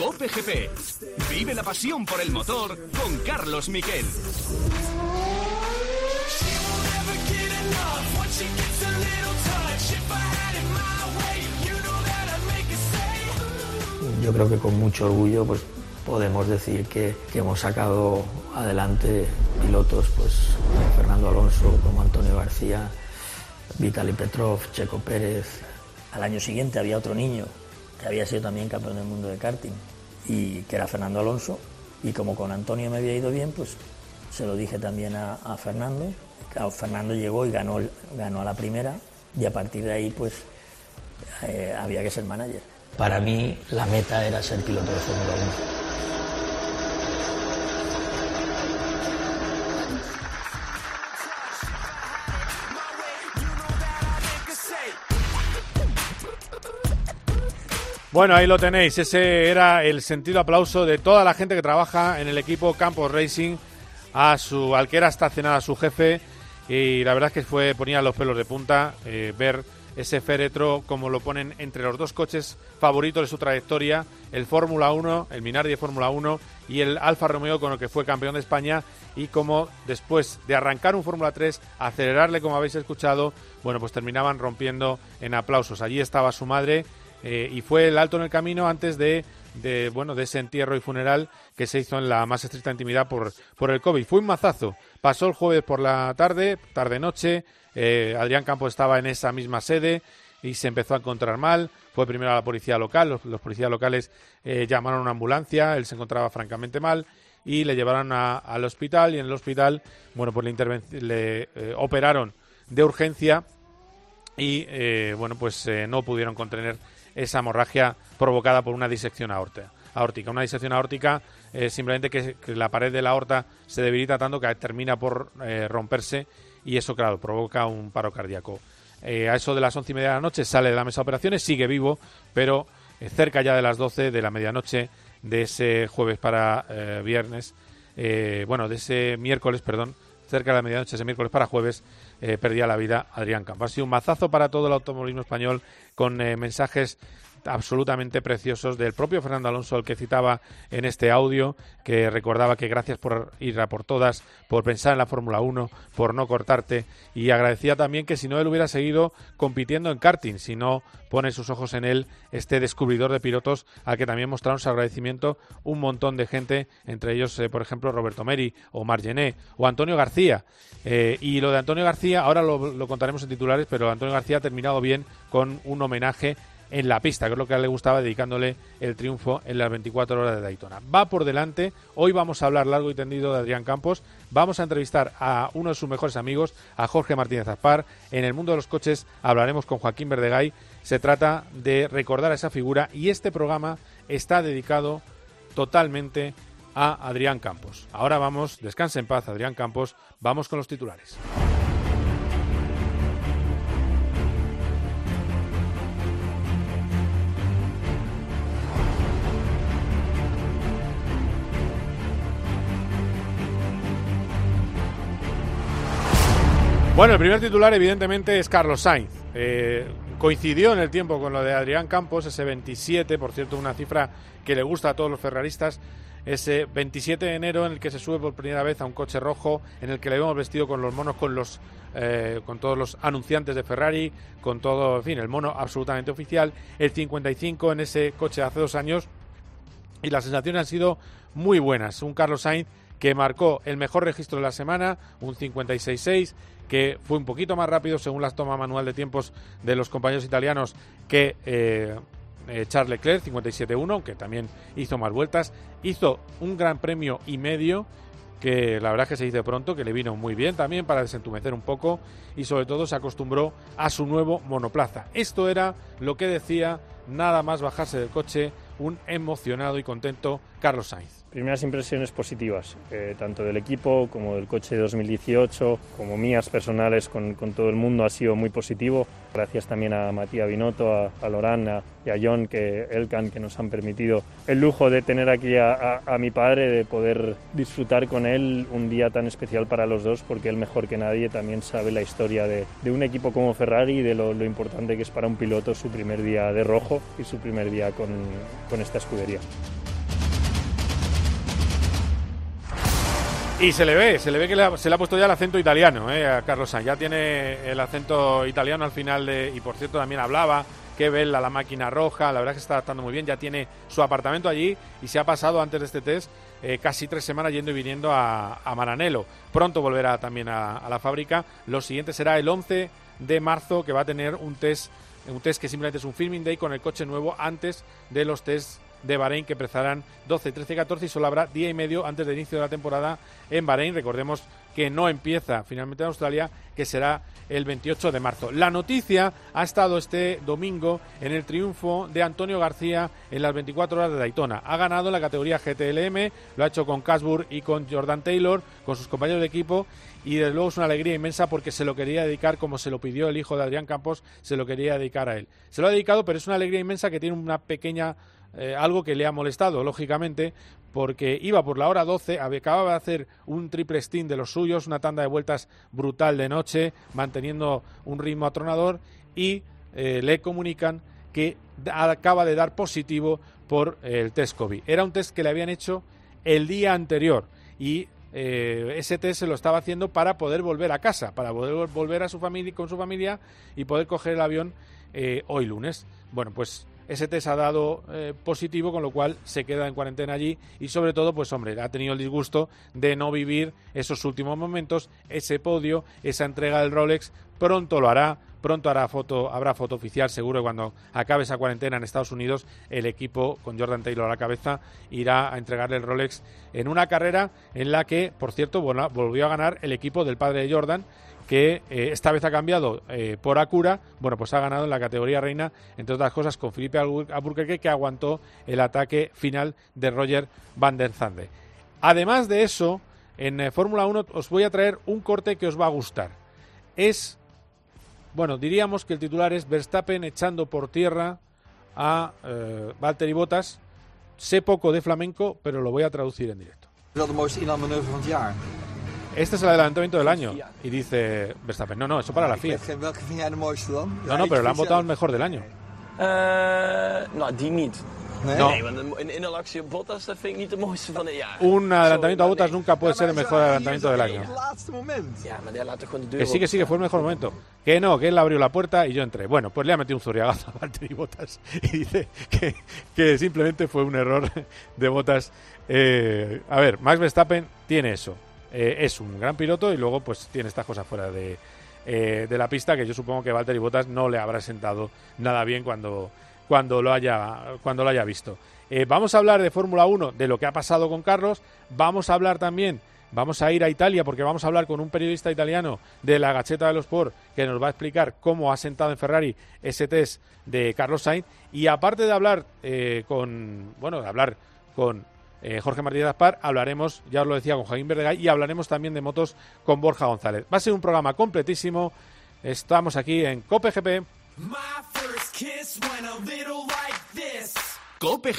Cope GP. Vive la pasión por el motor con Carlos Miquel. Yo creo que con mucho orgullo pues podemos decir que, que hemos sacado adelante pilotos pues como Fernando Alonso, como Antonio García, Vitaly Petrov, Checo Pérez. Al año siguiente había otro niño que había sido también campeón del mundo de karting y que era Fernando Alonso y como con Antonio me había ido bien pues se lo dije también a, Fernando. Fernando llegó y ganó, ganó a la primera y a partir de ahí pues eh, había que ser manager. Para mí la meta era ser piloto de Fórmula 1. Bueno, ahí lo tenéis. Ese era el sentido aplauso de toda la gente que trabaja en el equipo Campos Racing a su al que era estacionada su jefe y la verdad es que fue ponía los pelos de punta eh, ver ese féretro como lo ponen entre los dos coches favoritos de su trayectoria, el Fórmula 1, el Minardi de Fórmula 1 y el Alfa Romeo con el que fue campeón de España y como después de arrancar un Fórmula 3, acelerarle como habéis escuchado, bueno, pues terminaban rompiendo en aplausos. Allí estaba su madre eh, y fue el alto en el camino antes de, de, bueno, de ese entierro y funeral que se hizo en la más estricta intimidad por, por el COVID. Fue un mazazo. Pasó el jueves por la tarde, tarde-noche. Eh, Adrián Campos estaba en esa misma sede y se empezó a encontrar mal. Fue primero a la policía local. Los, policías locales eh, llamaron a una ambulancia. Él se encontraba francamente mal y le llevaron al hospital. Y en el hospital, bueno, pues le, le operaron de urgencia y, bueno, pues no pudieron contener esa hemorragia provocada por una disección aórtica. Una disección aórtica simplemente que, la pared de la aorta se debilita tanto que termina por eh, romperse y eso, claro, provoca un paro cardíaco. Eh, a eso de las once y media de la noche sale de la mesa de operaciones, sigue vivo, pero eh, cerca ya de las doce de la medianoche de ese jueves para viernes, bueno, de ese miércoles, perdón, cerca de la medianoche, ese miércoles para jueves, perdía la vida Adrián Campos. Ha sido un mazazo para todo el automovilismo español con eh, mensajes absolutamente preciosos del propio Fernando Alonso, el que citaba en este audio, que recordaba que gracias por ir a por todas, por pensar en la Fórmula 1, por no cortarte, y agradecía también que si no él hubiera seguido compitiendo en karting, si no pone sus ojos en él este descubridor de pilotos al que también mostraron su agradecimiento un montón de gente, entre ellos, eh, por ejemplo, Roberto Meri o Margené o Antonio García. Eh, y lo de Antonio García, ahora lo, lo contaremos en titulares, pero Antonio García ha terminado bien con un homenaje en la pista, que es lo que le gustaba, dedicándole el triunfo en las 24 horas de Daytona. Va por delante, hoy vamos a hablar largo y tendido de Adrián Campos, vamos a entrevistar a uno de sus mejores amigos, a Jorge Martínez Azpar, en el mundo de los coches hablaremos con Joaquín Verdegay, se trata de recordar a esa figura y este programa está dedicado totalmente a Adrián Campos. Ahora vamos, descanse en paz Adrián Campos, vamos con los titulares. Bueno, el primer titular evidentemente es Carlos Sainz. Eh, coincidió en el tiempo con lo de Adrián Campos, ese 27, por cierto, una cifra que le gusta a todos los ferraristas, ese 27 de enero en el que se sube por primera vez a un coche rojo, en el que le vemos vestido con los monos, con los eh, con todos los anunciantes de Ferrari, con todo, en fin, el mono absolutamente oficial, el 55 en ese coche de hace dos años, y las sensaciones han sido muy buenas. Un Carlos Sainz que marcó el mejor registro de la semana, un 56.6, que fue un poquito más rápido según las tomas manual de tiempos de los compañeros italianos que eh, eh, Charles Leclerc, 57.1, que también hizo más vueltas. Hizo un gran premio y medio que la verdad es que se dice pronto, que le vino muy bien también para desentumecer un poco y sobre todo se acostumbró a su nuevo monoplaza. Esto era lo que decía nada más bajarse del coche un emocionado y contento Carlos Sainz. Primeras impresiones positivas, eh, tanto del equipo como del coche de 2018, como mías personales con, con, todo el mundo, ha sido muy positivo. Gracias también a Matías Binotto, a, a y a John que, Elkan que nos han permitido el lujo de tener aquí a, a, mi padre, de poder disfrutar con él un día tan especial para los dos, porque él mejor que nadie también sabe la historia de, de un equipo como Ferrari y de lo, lo, importante que es para un piloto su primer día de rojo y su primer día con, con esta escudería. Y se le ve, se le ve que se le ha puesto ya el acento italiano eh, a Carlos Sainz. Ya tiene el acento italiano al final de, y por cierto también hablaba que bella la máquina roja, la verdad es que está adaptando muy bien, ya tiene su apartamento allí y se ha pasado antes de este test eh, casi tres semanas yendo y viniendo a, Maranelo. Pronto volverá también a, a, la fábrica. Lo siguiente será el 11 de marzo que va a tener un test, un test que simplemente es un filming day con el coche nuevo antes de los tests de Bahrein que empezarán 12, 13 y 14 y solo habrá día y medio antes del inicio de la temporada en Bahrein. Recordemos que no empieza finalmente en Australia, que será el 28 de marzo. La noticia ha estado este domingo en el triunfo de Antonio García en las 24 horas de Daytona. Ha ganado en la categoría GTLM, lo ha hecho con Casburg y con Jordan Taylor, con sus compañeros de equipo, y desde luego es una alegría inmensa porque se lo quería dedicar, como se lo pidió el hijo de Adrián Campos, se lo quería dedicar a él. Se lo ha dedicado, pero es una alegría inmensa que tiene una pequeña eh, algo que le ha molestado, lógicamente, porque iba por la hora 12, acababa de hacer un triple stint de los suyos, una tanda de vueltas brutal de noche, manteniendo un ritmo atronador, y eh, le comunican que acaba de dar positivo por el test COVID. Era un test que le habían hecho el día anterior y eh, ese test se lo estaba haciendo para poder volver a casa, para poder volver a su familia con su familia y poder coger el avión hoy lunes. Bueno, pues ese test ha dado eh, positivo, con lo cual se queda en cuarentena allí y sobre todo, pues hombre, ha tenido el disgusto de no vivir esos últimos momentos, ese podio, esa entrega del Rolex, pronto lo hará, pronto hará foto, habrá foto oficial, seguro cuando acabe esa cuarentena en Estados Unidos, el equipo con Jordan Taylor a la cabeza irá a entregarle el Rolex en una carrera en la que, por cierto, volvió a ganar el equipo del padre de Jordan, que eh, esta vez ha cambiado eh, por Acura, bueno, pues ha ganado en la categoría reina, entre otras cosas, con Felipe Albuquerque, que aguantó el ataque final de Roger Van der Zande. Además de eso, en eh, Fórmula 1 os voy a traer un corte que os va a gustar. Es, bueno, diríamos que el titular es Verstappen echando por tierra a Valtteri Bottas. Sé poco de flamenco, pero lo voy a traducir en directo. Este es el adelantamiento del año. Y dice Verstappen, no, no, eso para la FIA. No, no, pero lo han votado el mejor del año. no, die niet. No. Un adelantamiento a Bottas nunca puede ser el mejor adelantamiento del año. Que sí, que sí, que fue el mejor momento. Que no, que él abrió la puerta y yo entré. Bueno, pues le ha metido un zurriagazo a Valtteri Bottas y dice que, que simplemente fue un error de Bottas. Eh, a ver, Max Verstappen tiene eso. Eh, es un gran piloto y luego pues tiene estas cosas fuera de, eh, de la pista que yo supongo que Valtteri Bottas no le habrá sentado nada bien cuando, cuando, lo, haya, cuando lo haya visto. Eh, vamos a hablar de Fórmula 1, de lo que ha pasado con Carlos. Vamos a hablar también, vamos a ir a Italia porque vamos a hablar con un periodista italiano de la Gacheta de los Sport que nos va a explicar cómo ha sentado en Ferrari ese test de Carlos Sainz. Y aparte de hablar con, bueno, de hablar con eh, Jorge Martínez Aspar, hablaremos, ya os lo decía, con Joaquín Verdegay y hablaremos también de motos con Borja González. Va a ser un programa completísimo. Estamos aquí en COPE COPE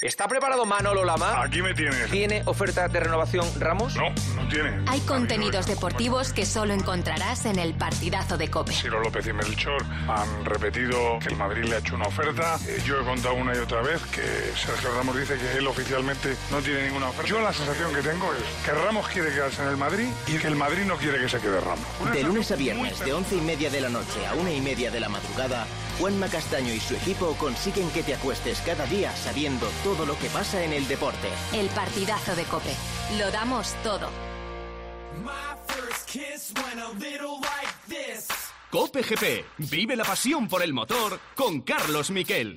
¿Está preparado Manolo Lama? Aquí me tienes. ¿Tiene oferta de renovación Ramos? No, no tiene. Hay contenidos deportivos que solo encontrarás en el partidazo de COPE. Ciro López y Melchor han repetido que el Madrid le ha hecho una oferta. Eh, yo he contado una y otra vez que Sergio Ramos dice que él oficialmente no tiene ninguna oferta. Yo la sensación que tengo es que Ramos quiere quedarse en el Madrid y que el Madrid no quiere que se quede Ramos. De lunes a viernes, de once y media de la noche a una y media de la madrugada, Juanma Castaño y su equipo consiguen que te acuestes cada día sabiendo todo lo que pasa en el deporte. El partidazo de Cope. Lo damos todo. Cope GP. Vive la pasión por el motor con Carlos Miquel.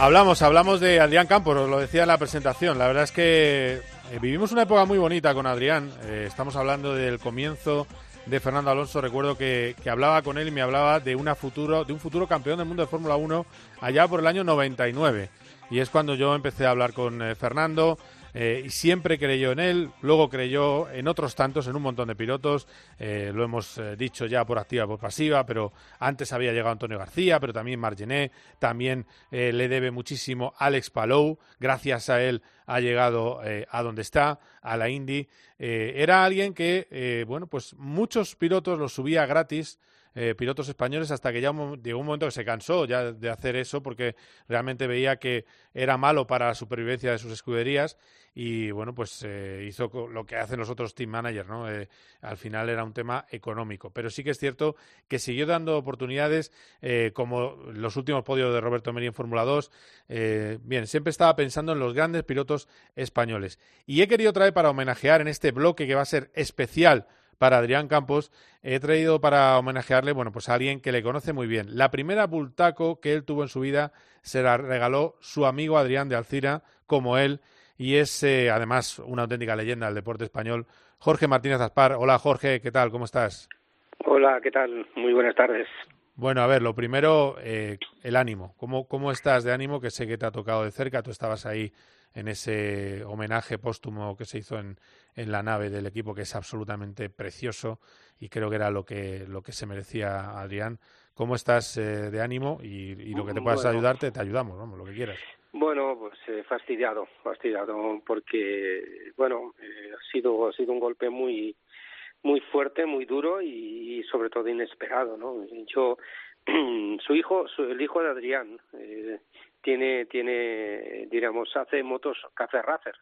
Hablamos, hablamos de Adrián Campos, os lo decía en la presentación. La verdad es que eh, vivimos una época muy bonita con Adrián. Eh, estamos hablando del comienzo de Fernando Alonso, recuerdo que, que, hablaba con él y me hablaba de, una futuro, de un futuro campeón del mundo de Fórmula 1 allá por el año 99. Y es cuando yo empecé a hablar con eh, Fernando, eh, y siempre creyó en él, luego creyó en otros tantos, en un montón de pilotos, eh, lo hemos eh, dicho ya por activa por pasiva, pero antes había llegado Antonio García, pero también Margené, también le debe muchísimo Alex Palou, gracias a él ha llegado a donde está, a la Indy. era alguien que, bueno, pues muchos pilotos los subía gratis eh, pilotos españoles hasta que ya llegó un momento que se cansó ya de hacer eso porque realmente veía que era malo para la supervivencia de sus escuderías y bueno pues eh, hizo lo que hacen los otros team managers no eh, al final era un tema económico. Pero sí que es cierto que siguió dando oportunidades como los últimos podios de Roberto Meri en Fórmula 2 bien siempre estaba pensando en los grandes pilotos españoles. Y he querido traer para homenajear en este bloque que va a ser especial para Adrián Campos, he traído para homenajearle, bueno, pues a alguien que le conoce muy bien. La primera bultaco que él tuvo en su vida se la regaló su amigo Adrián de Alcira, como él, y es eh, además una auténtica leyenda del deporte español, Jorge Martínez Aspar. Hola Jorge, ¿qué tal? ¿Cómo estás? Hola, ¿qué tal? Muy buenas tardes. Bueno, a ver, lo primero, eh, el ánimo. ¿Cómo, ¿Cómo estás de ánimo? Que sé que te ha tocado de cerca, tú estabas ahí en ese homenaje póstumo que se hizo en, en la nave del equipo, que es absolutamente precioso y creo que era lo que, lo que se merecía Adrián. ¿Cómo estás eh, de ánimo? Y, lo que te puedas ayudarte, te ayudamos, vamos, lo que quieras. Bueno, pues eh, fastidiado, fastidiado, porque, bueno, eh, ha, sido, ha sido un golpe muy muy fuerte, muy duro y, sobre todo inesperado, ¿no? Yo, su hijo, el hijo de Adrián, eh, tiene, tiene, diríamos, hace motos Café Racer,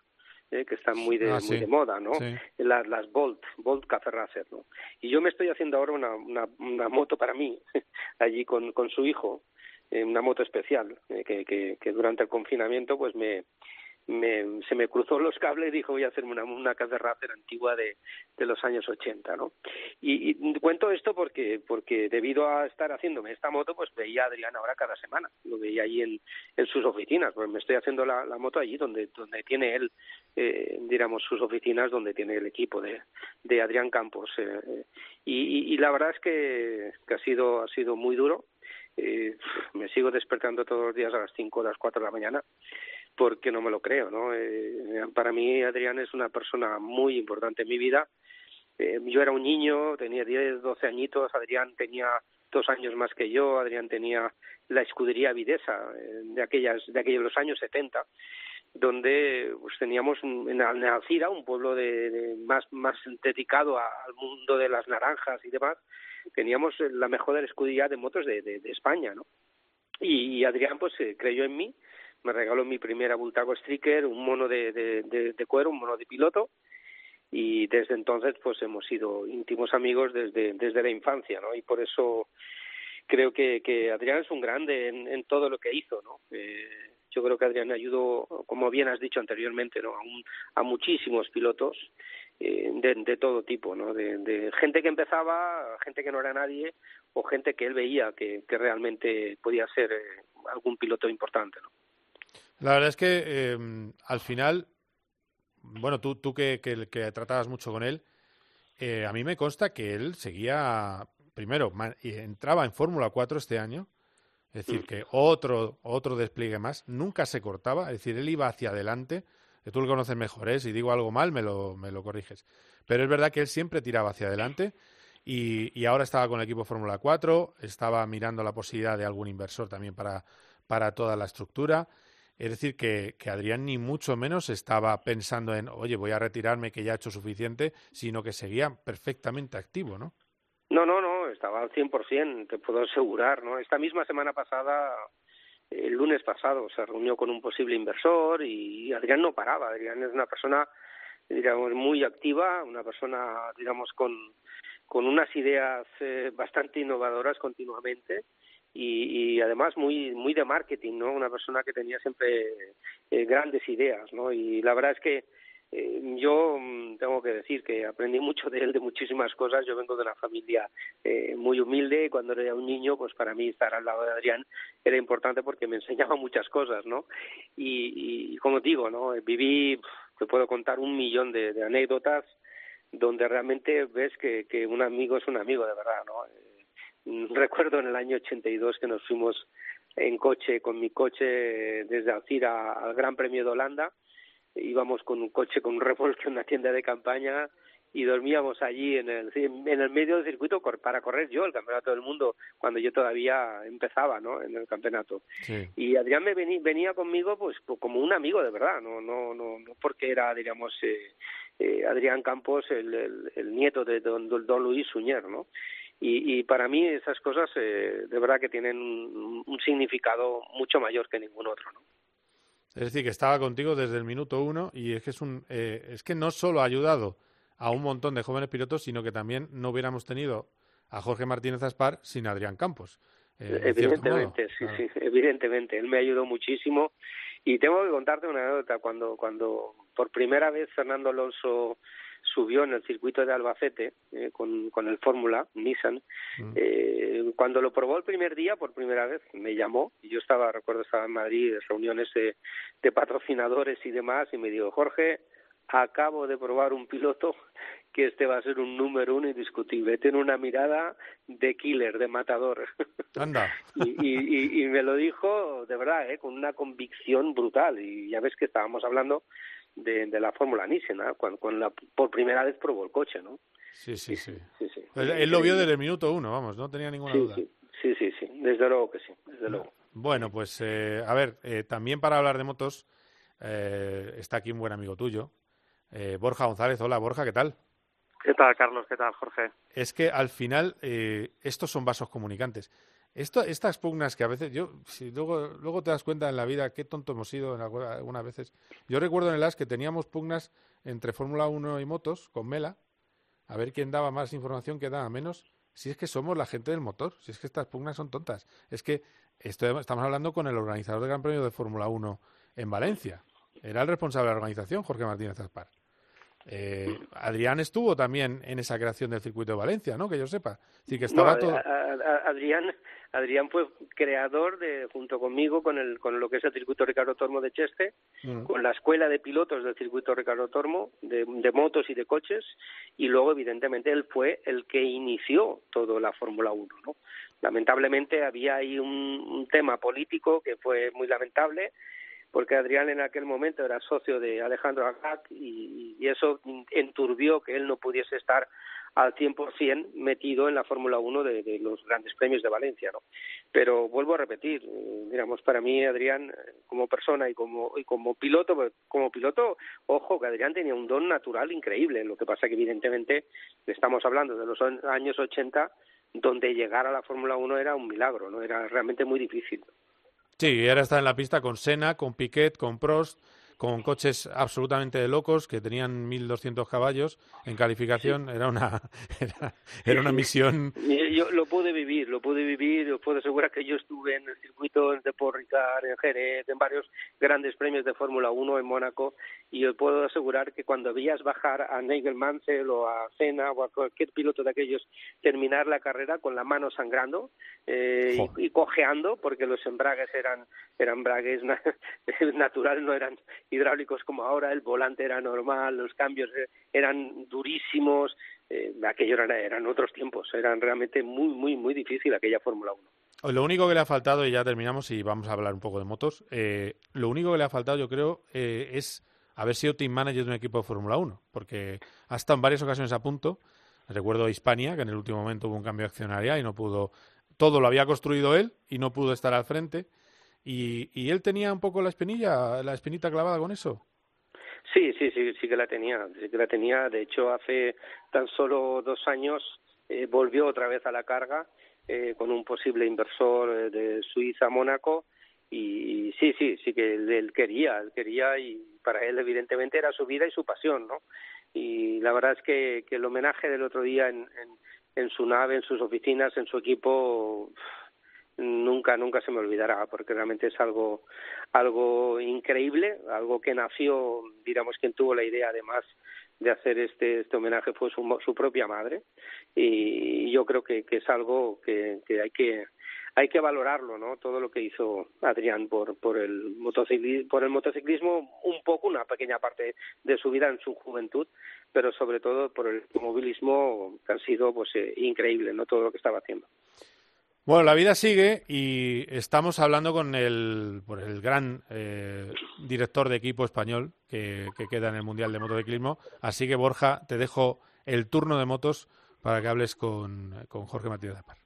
eh, que están muy de, ah, muy de moda, ¿no? Las, las Bolt, Bolt Café Racer, ¿no? Y yo me estoy haciendo ahora una, una, una moto para mí, allí con, con su hijo, eh, una moto especial, eh, que, que, que durante el confinamiento pues me, me, se me cruzó los cables y dijo voy a hacerme una, una Racer antigua de, de los años 80, ¿no? Y, y, cuento esto porque porque debido a estar haciéndome esta moto, pues veía a Adrián ahora cada semana, lo veía allí en, en sus oficinas, pues me estoy haciendo la, la moto allí donde donde tiene él, eh, digamos, sus oficinas, donde tiene el equipo de, de Adrián Campos. Eh, y, y, la verdad es que, que ha sido ha sido muy duro. Eh, me sigo despertando todos los días a las 5 o las 4 de la mañana porque no me lo creo, ¿no? Eh, para mí Adrián es una persona muy importante en mi vida. Eh, yo era un niño, tenía 10, 12 añitos, Adrián tenía dos años más que yo, Adrián tenía la escudería Videsa eh, de aquellas de aquellos los años 70 donde pues teníamos en Alcira un pueblo de, más más dedicado al mundo de las naranjas y demás teníamos la mejor escudería de motos de, de, España no y, Adrián pues creyó en mí me regaló mi primera Bultaco Striker, un mono de, de, cuero, un mono de piloto, y desde entonces pues hemos sido íntimos amigos desde, desde la infancia, ¿no? Y por eso creo que, que Adrián es un grande en, todo lo que hizo, ¿no? Eh, yo creo que Adrián ayudó, como bien has dicho anteriormente, ¿no? a, a muchísimos pilotos eh, de, todo tipo, ¿no? De, gente que empezaba, gente que no era nadie, o gente que él veía que, que realmente podía ser eh, algún piloto importante, ¿no? La verdad es que eh, al final, bueno, tú, tú que, que, que tratabas mucho con él, eh, a mí me consta que él seguía, primero, y entraba en Fórmula 4 este año, es decir, que otro, otro despliegue más, nunca se cortaba, es decir, él iba hacia adelante, que tú lo conoces mejor, ¿eh? si digo algo mal me lo, me lo corriges, pero es verdad que él siempre tiraba hacia adelante y, y ahora estaba con el equipo Fórmula 4, estaba mirando la posibilidad de algún inversor también para, para toda la estructura. Es decir, que, que, Adrián ni mucho menos estaba pensando en, oye, voy a retirarme que ya he hecho suficiente, sino que seguía perfectamente activo, ¿no? No, no, no, estaba al 100%, te puedo asegurar, ¿no? Esta misma semana pasada, el lunes pasado, se reunió con un posible inversor y Adrián no paraba. Adrián es una persona, digamos, muy activa, una persona, digamos, con, con unas ideas eh, bastante innovadoras continuamente y, y, además muy muy de marketing, ¿no? Una persona que tenía siempre eh, grandes ideas, ¿no? Y la verdad es que eh, yo mm, tengo que decir que aprendí mucho de él, de muchísimas cosas. Yo vengo de una familia eh, muy humilde. Cuando era un niño, pues para mí estar al lado de Adrián era importante porque me enseñaba muchas cosas, ¿no? Y, y como digo, ¿no? Viví, te puedo contar un millón de, de anécdotas donde realmente ves que, que un amigo es un amigo de verdad, ¿no? Eh, recuerdo en el año 82 que nos fuimos en coche, con mi coche desde Alcira al Gran Premio de Holanda, íbamos con un coche con un remolque en una tienda de campaña y dormíamos allí en el, en el medio del circuito para correr yo el campeonato del mundo cuando yo todavía empezaba no en el campeonato. Y Adrián me venía, venía conmigo pues como un amigo de verdad no no no, no porque era diríamos eh, eh, Adrián Campos el, el, nieto de don, don Luis Suñer no y, y para mí esas cosas eh, de verdad que tienen un, un significado mucho mayor que ningún otro no es decir, que estaba contigo desde el minuto uno y es que es un, eh, es que no solo ha ayudado a un montón de jóvenes pilotos, sino que también no hubiéramos tenido a Jorge Martínez Aspar sin Adrián Campos. Eh, evidentemente, sí, sí, evidentemente. Él me ayudó muchísimo y tengo que contarte una anécdota. Cuando, cuando por primera vez Fernando Alonso subió en el circuito de Albacete eh, con, con el Fórmula Nissan. Mm. Eh, cuando lo probó el primer día, por primera vez, me llamó y yo estaba, recuerdo, estaba en Madrid, reuniones de, de patrocinadores y demás, y me dijo, Jorge, acabo de probar un piloto que este va a ser un número uno indiscutible. Tiene una mirada de killer, de matador. Anda. y, y, y, me lo dijo de verdad, ¿eh? con una convicción brutal. Y ya ves que estábamos hablando de, de la Fórmula Nissan, ¿no? cuando, cuando la, por primera vez probó el coche, ¿no? Sí, sí, sí. Él, lo vio desde el minuto uno, vamos, no tenía ninguna duda. Sí, sí, sí, desde luego que sí, desde luego. Bueno, pues eh, a ver, eh, también para hablar de motos eh, está aquí un buen amigo tuyo, eh, Borja González. Hola, Borja, ¿qué tal? ¿Qué tal, Carlos? ¿Qué tal, Jorge? Es que al final eh, estos son vasos comunicantes. Esto, estas pugnas que a veces, yo, si luego, luego te das cuenta en la vida qué tonto hemos sido en algunas veces. Yo recuerdo en el AS que teníamos pugnas entre Fórmula 1 y motos con Mela, a ver quién daba más información, quién daba menos. Si es que somos la gente del motor, si es que estas pugnas son tontas. Es que estamos hablando con el organizador del Gran Premio de Fórmula 1 en Valencia. Era el responsable de la organización, Jorge Martínez Aspar. Eh, Adrián estuvo también en esa creación del circuito de Valencia, ¿no? Que yo sepa. que estaba todo... Adrián, Adrián fue creador de, junto conmigo, con, el, con lo que es el circuito Ricardo Tormo de Cheste, mm. con la escuela de pilotos del circuito Ricardo Tormo, de, motos y de coches, y luego, evidentemente, él fue el que inició toda la Fórmula 1, ¿no? Lamentablemente había ahí un, un tema político que fue muy lamentable, porque Adrián en aquel momento era socio de Alejandro Agac y, eso enturbió que él no pudiese estar al 100% metido en la Fórmula 1 de, de, los grandes premios de Valencia, ¿no? Pero vuelvo a repetir, eh, digamos, para mí Adrián eh, como persona y como y como piloto, pues, como piloto, ojo que Adrián tenía un don natural increíble, lo que pasa que evidentemente estamos hablando de los años 80 donde llegar a la Fórmula 1 era un milagro, no era realmente muy difícil. Sí, ahora está en la pista con Senna, con Piquet, con Prost, con coches absolutamente de locos que tenían 1.200 caballos en calificación. Era una era, una misión. Yo lo pude vivir, lo pude vivir. Os puedo asegurar que yo estuve en el circuito de Porricar, en Jerez, en varios grandes premios de Fórmula 1 en Mónaco y os puedo asegurar que cuando veías bajar a Nigel Mansell o a Senna o a cualquier piloto de aquellos terminar la carrera con la mano sangrando eh, y, cojeando porque los embragues eran eran embragues naturales, no eran hidráulicos como ahora, el volante era normal, los cambios eh, eran durísimos, eh, aquello eran, eran otros tiempos, eran realmente muy, muy, muy difícil aquella Fórmula 1. Lo único que le ha faltado, y ya terminamos y vamos a hablar un poco de motos, eh, lo único que le ha faltado yo creo eh, es haber sido team manager de un equipo de Fórmula 1, porque ha estado en varias ocasiones a punto. Recuerdo a Hispania, que en el último momento hubo un cambio de accionaria y no pudo, todo lo había construido él y no pudo estar al frente. Y, y él tenía un poco la espinilla, la espinita clavada con eso. Sí, sí, sí, sí que la tenía, sí que la tenía. De hecho, hace tan solo dos años eh, volvió otra vez a la carga eh, con un posible inversor eh, de Suiza, Mónaco, y, sí, sí, sí que él, quería, él quería y para él evidentemente era su vida y su pasión, ¿no? Y la verdad es que, el homenaje del otro día en su nave, en sus oficinas, en su equipo, nunca nunca se me olvidará porque realmente es algo algo increíble algo que nació digamos quien tuvo la idea además de hacer este este homenaje fue su, su propia madre y yo creo que, que es algo que, hay que hay que valorarlo, ¿no? Todo lo que hizo Adrián por por el motociclismo, por el motociclismo, un poco, una pequeña parte de su vida en su juventud, pero sobre todo por el movilismo que ha sido pues eh, increíble, ¿no? Todo lo que estaba haciendo. Bueno, la vida sigue y estamos hablando con el, por el gran eh, director de equipo español que, que, queda en el Mundial de Motociclismo. Así que, Borja, te dejo el turno de motos para que hables con, con Jorge Matías de Par. Bueno, la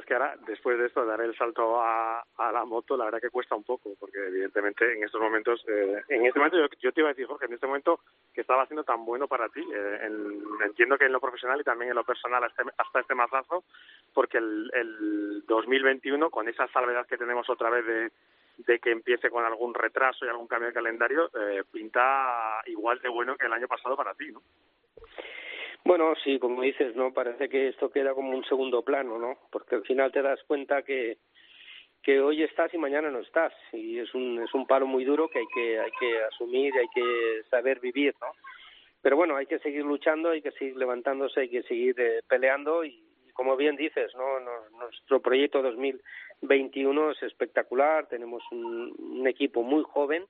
es que ahora, después de esto, dar el salto a, a la moto, la verdad que cuesta un poco, porque evidentemente en estos momentos, eh, en este momento yo, te iba a decir, Jorge, en este momento que estaba siendo tan bueno para ti, eh, entiendo que en lo profesional y también en lo personal hasta, hasta este mazazo, porque el, el 2021, con esa salvedad que tenemos otra vez de, de que empiece con algún retraso y algún cambio de calendario, eh, pinta igual de bueno que el año pasado para ti, ¿no? Bueno, sí, como dices, ¿no? Parece que esto queda como un segundo plano, ¿no? Porque al final te das cuenta que que hoy estás y mañana no estás y es un es un paro muy duro que hay que hay que asumir hay que saber vivir, ¿no? Pero bueno, hay que seguir luchando, hay que seguir levantándose, hay que seguir eh, peleando y, como bien dices, ¿no? nuestro proyecto 2021 es espectacular, tenemos un, un equipo muy joven,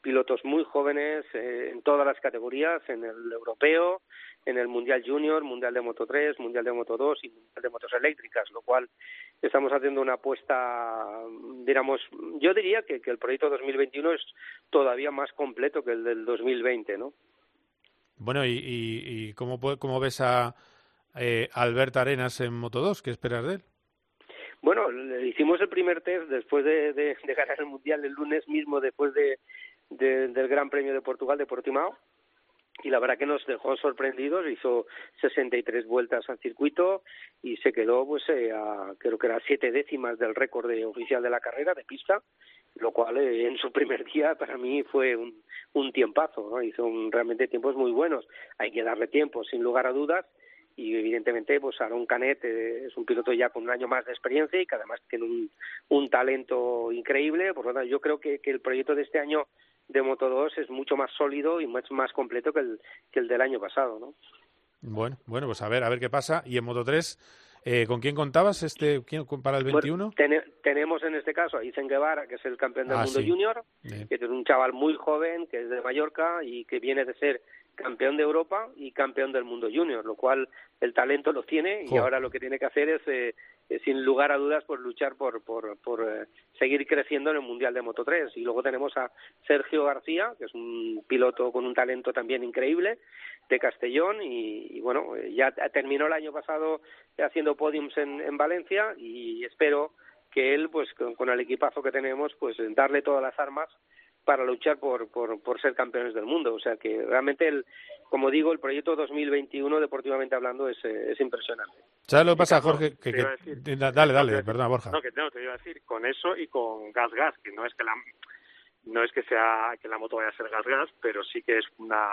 pilotos muy jóvenes eh, en todas las categorías, en el europeo, en el Mundial Junior, Mundial de Moto 3, Mundial de Moto 2 y Mundial de Motos Eléctricas, lo cual estamos haciendo una apuesta, digamos, yo diría que, que el proyecto 2021 es todavía más completo que el del 2020, ¿no? Bueno, ¿y, y, y cómo, cómo ves a eh, Albert Arenas en Moto 2? ¿Qué esperas de él? Bueno, le hicimos el primer test después de, de, de ganar el Mundial el lunes mismo, después de, de, del Gran Premio de Portugal de Portimao y la verdad que nos dejó sorprendidos, hizo 63 vueltas al circuito y se quedó pues eh, a, creo que era siete décimas del récord de, oficial de la carrera de pista, lo cual eh, en su primer día para mí fue un, tiempazo, ¿no? hizo realmente tiempos muy buenos, hay que darle tiempo sin lugar a dudas y evidentemente pues Aaron Canet eh, es un piloto ya con un año más de experiencia y que además tiene un, un talento increíble, por lo tanto yo creo que, que el proyecto de este año de Moto 2 es mucho más sólido y mucho más completo que el, que el del año pasado, ¿no? Bueno, bueno, pues a ver, a ver qué pasa. Y en Moto 3, eh, ¿con quién contabas este quién, para el 21? Bueno, tenemos en este caso a Isen Guevara, que es el campeón del ah, mundo junior, Bien. que es un chaval muy joven, que es de Mallorca y que viene de ser campeón de Europa y campeón del mundo junior, lo cual el talento lo tiene y ahora lo que tiene que hacer es eh, eh, sin lugar a dudas por luchar por por, por eh, seguir creciendo en el mundial de Moto 3 y luego tenemos a Sergio García que es un piloto con un talento también increíble de Castellón y, y bueno eh, ya terminó el año pasado haciendo podiums en, en Valencia y espero que él pues con, con el equipazo que tenemos pues darle todas las armas para luchar por, por, por ser campeones del mundo. O sea que realmente, el, como digo, el proyecto 2021, deportivamente hablando, es, eh, es impresionante. ¿Sabes lo que pasa, Jorge? Que, que, decir, dale, dale, perdona, Borja. No, que no, te iba a decir, con eso y con gas gas, que no es que la no es que sea que la moto vaya a ser gas gas, pero sí que es una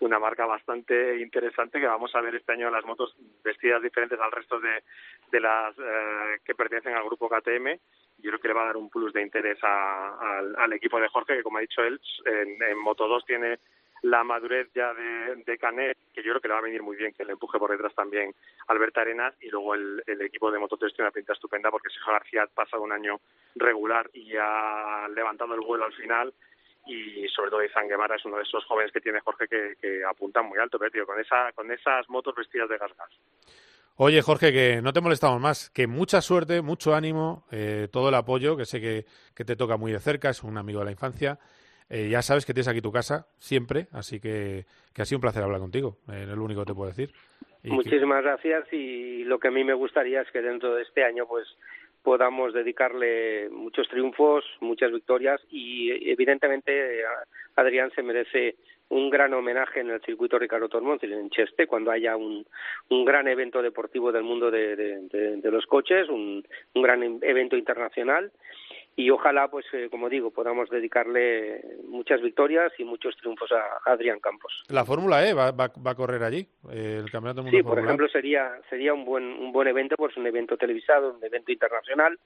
una marca bastante interesante que vamos a ver este año las motos vestidas diferentes al resto de, de las eh, que pertenecen al grupo KTM yo creo que le va a dar un plus de interés a, a, al equipo de Jorge, que como ha dicho él, en, en Moto 2 tiene la madurez ya de, Canet, que yo creo que le va a venir muy bien, que le empuje por detrás también Alberto Arenas, y luego el, equipo de Moto 3 tiene una pinta estupenda, porque Sergio García ha pasado un año regular y ha levantado el vuelo al final, y sobre todo Izan Guevara es uno de esos jóvenes que tiene Jorge que, que apuntan muy alto, pero con, esa, con esas motos vestidas de gas gas. Oye, Jorge, que no te molestamos más, que mucha suerte, mucho ánimo, eh, todo el apoyo, que sé que, te toca muy de cerca, es un amigo de la infancia. Eh, ya sabes que tienes aquí tu casa siempre, así que, que ha sido un placer hablar contigo, eh, es lo único que te puedo decir. Muchísimas gracias y lo que a mí me gustaría es que dentro de este año pues podamos dedicarle muchos triunfos, muchas victorias y evidentemente Adrián se merece un gran homenaje en el circuito Ricardo Tormonti en Cheste cuando haya un, un gran evento deportivo del mundo de, de, de, de los coches, un, un gran evento internacional y ojalá, pues eh, como digo, podamos dedicarle muchas victorias y muchos triunfos a, Adrián Campos. La Fórmula E va, va, va, a correr allí, eh, el Campeonato Mundo Sí, por ejemplo, sería sería un buen un buen evento, pues un evento televisado, un evento internacional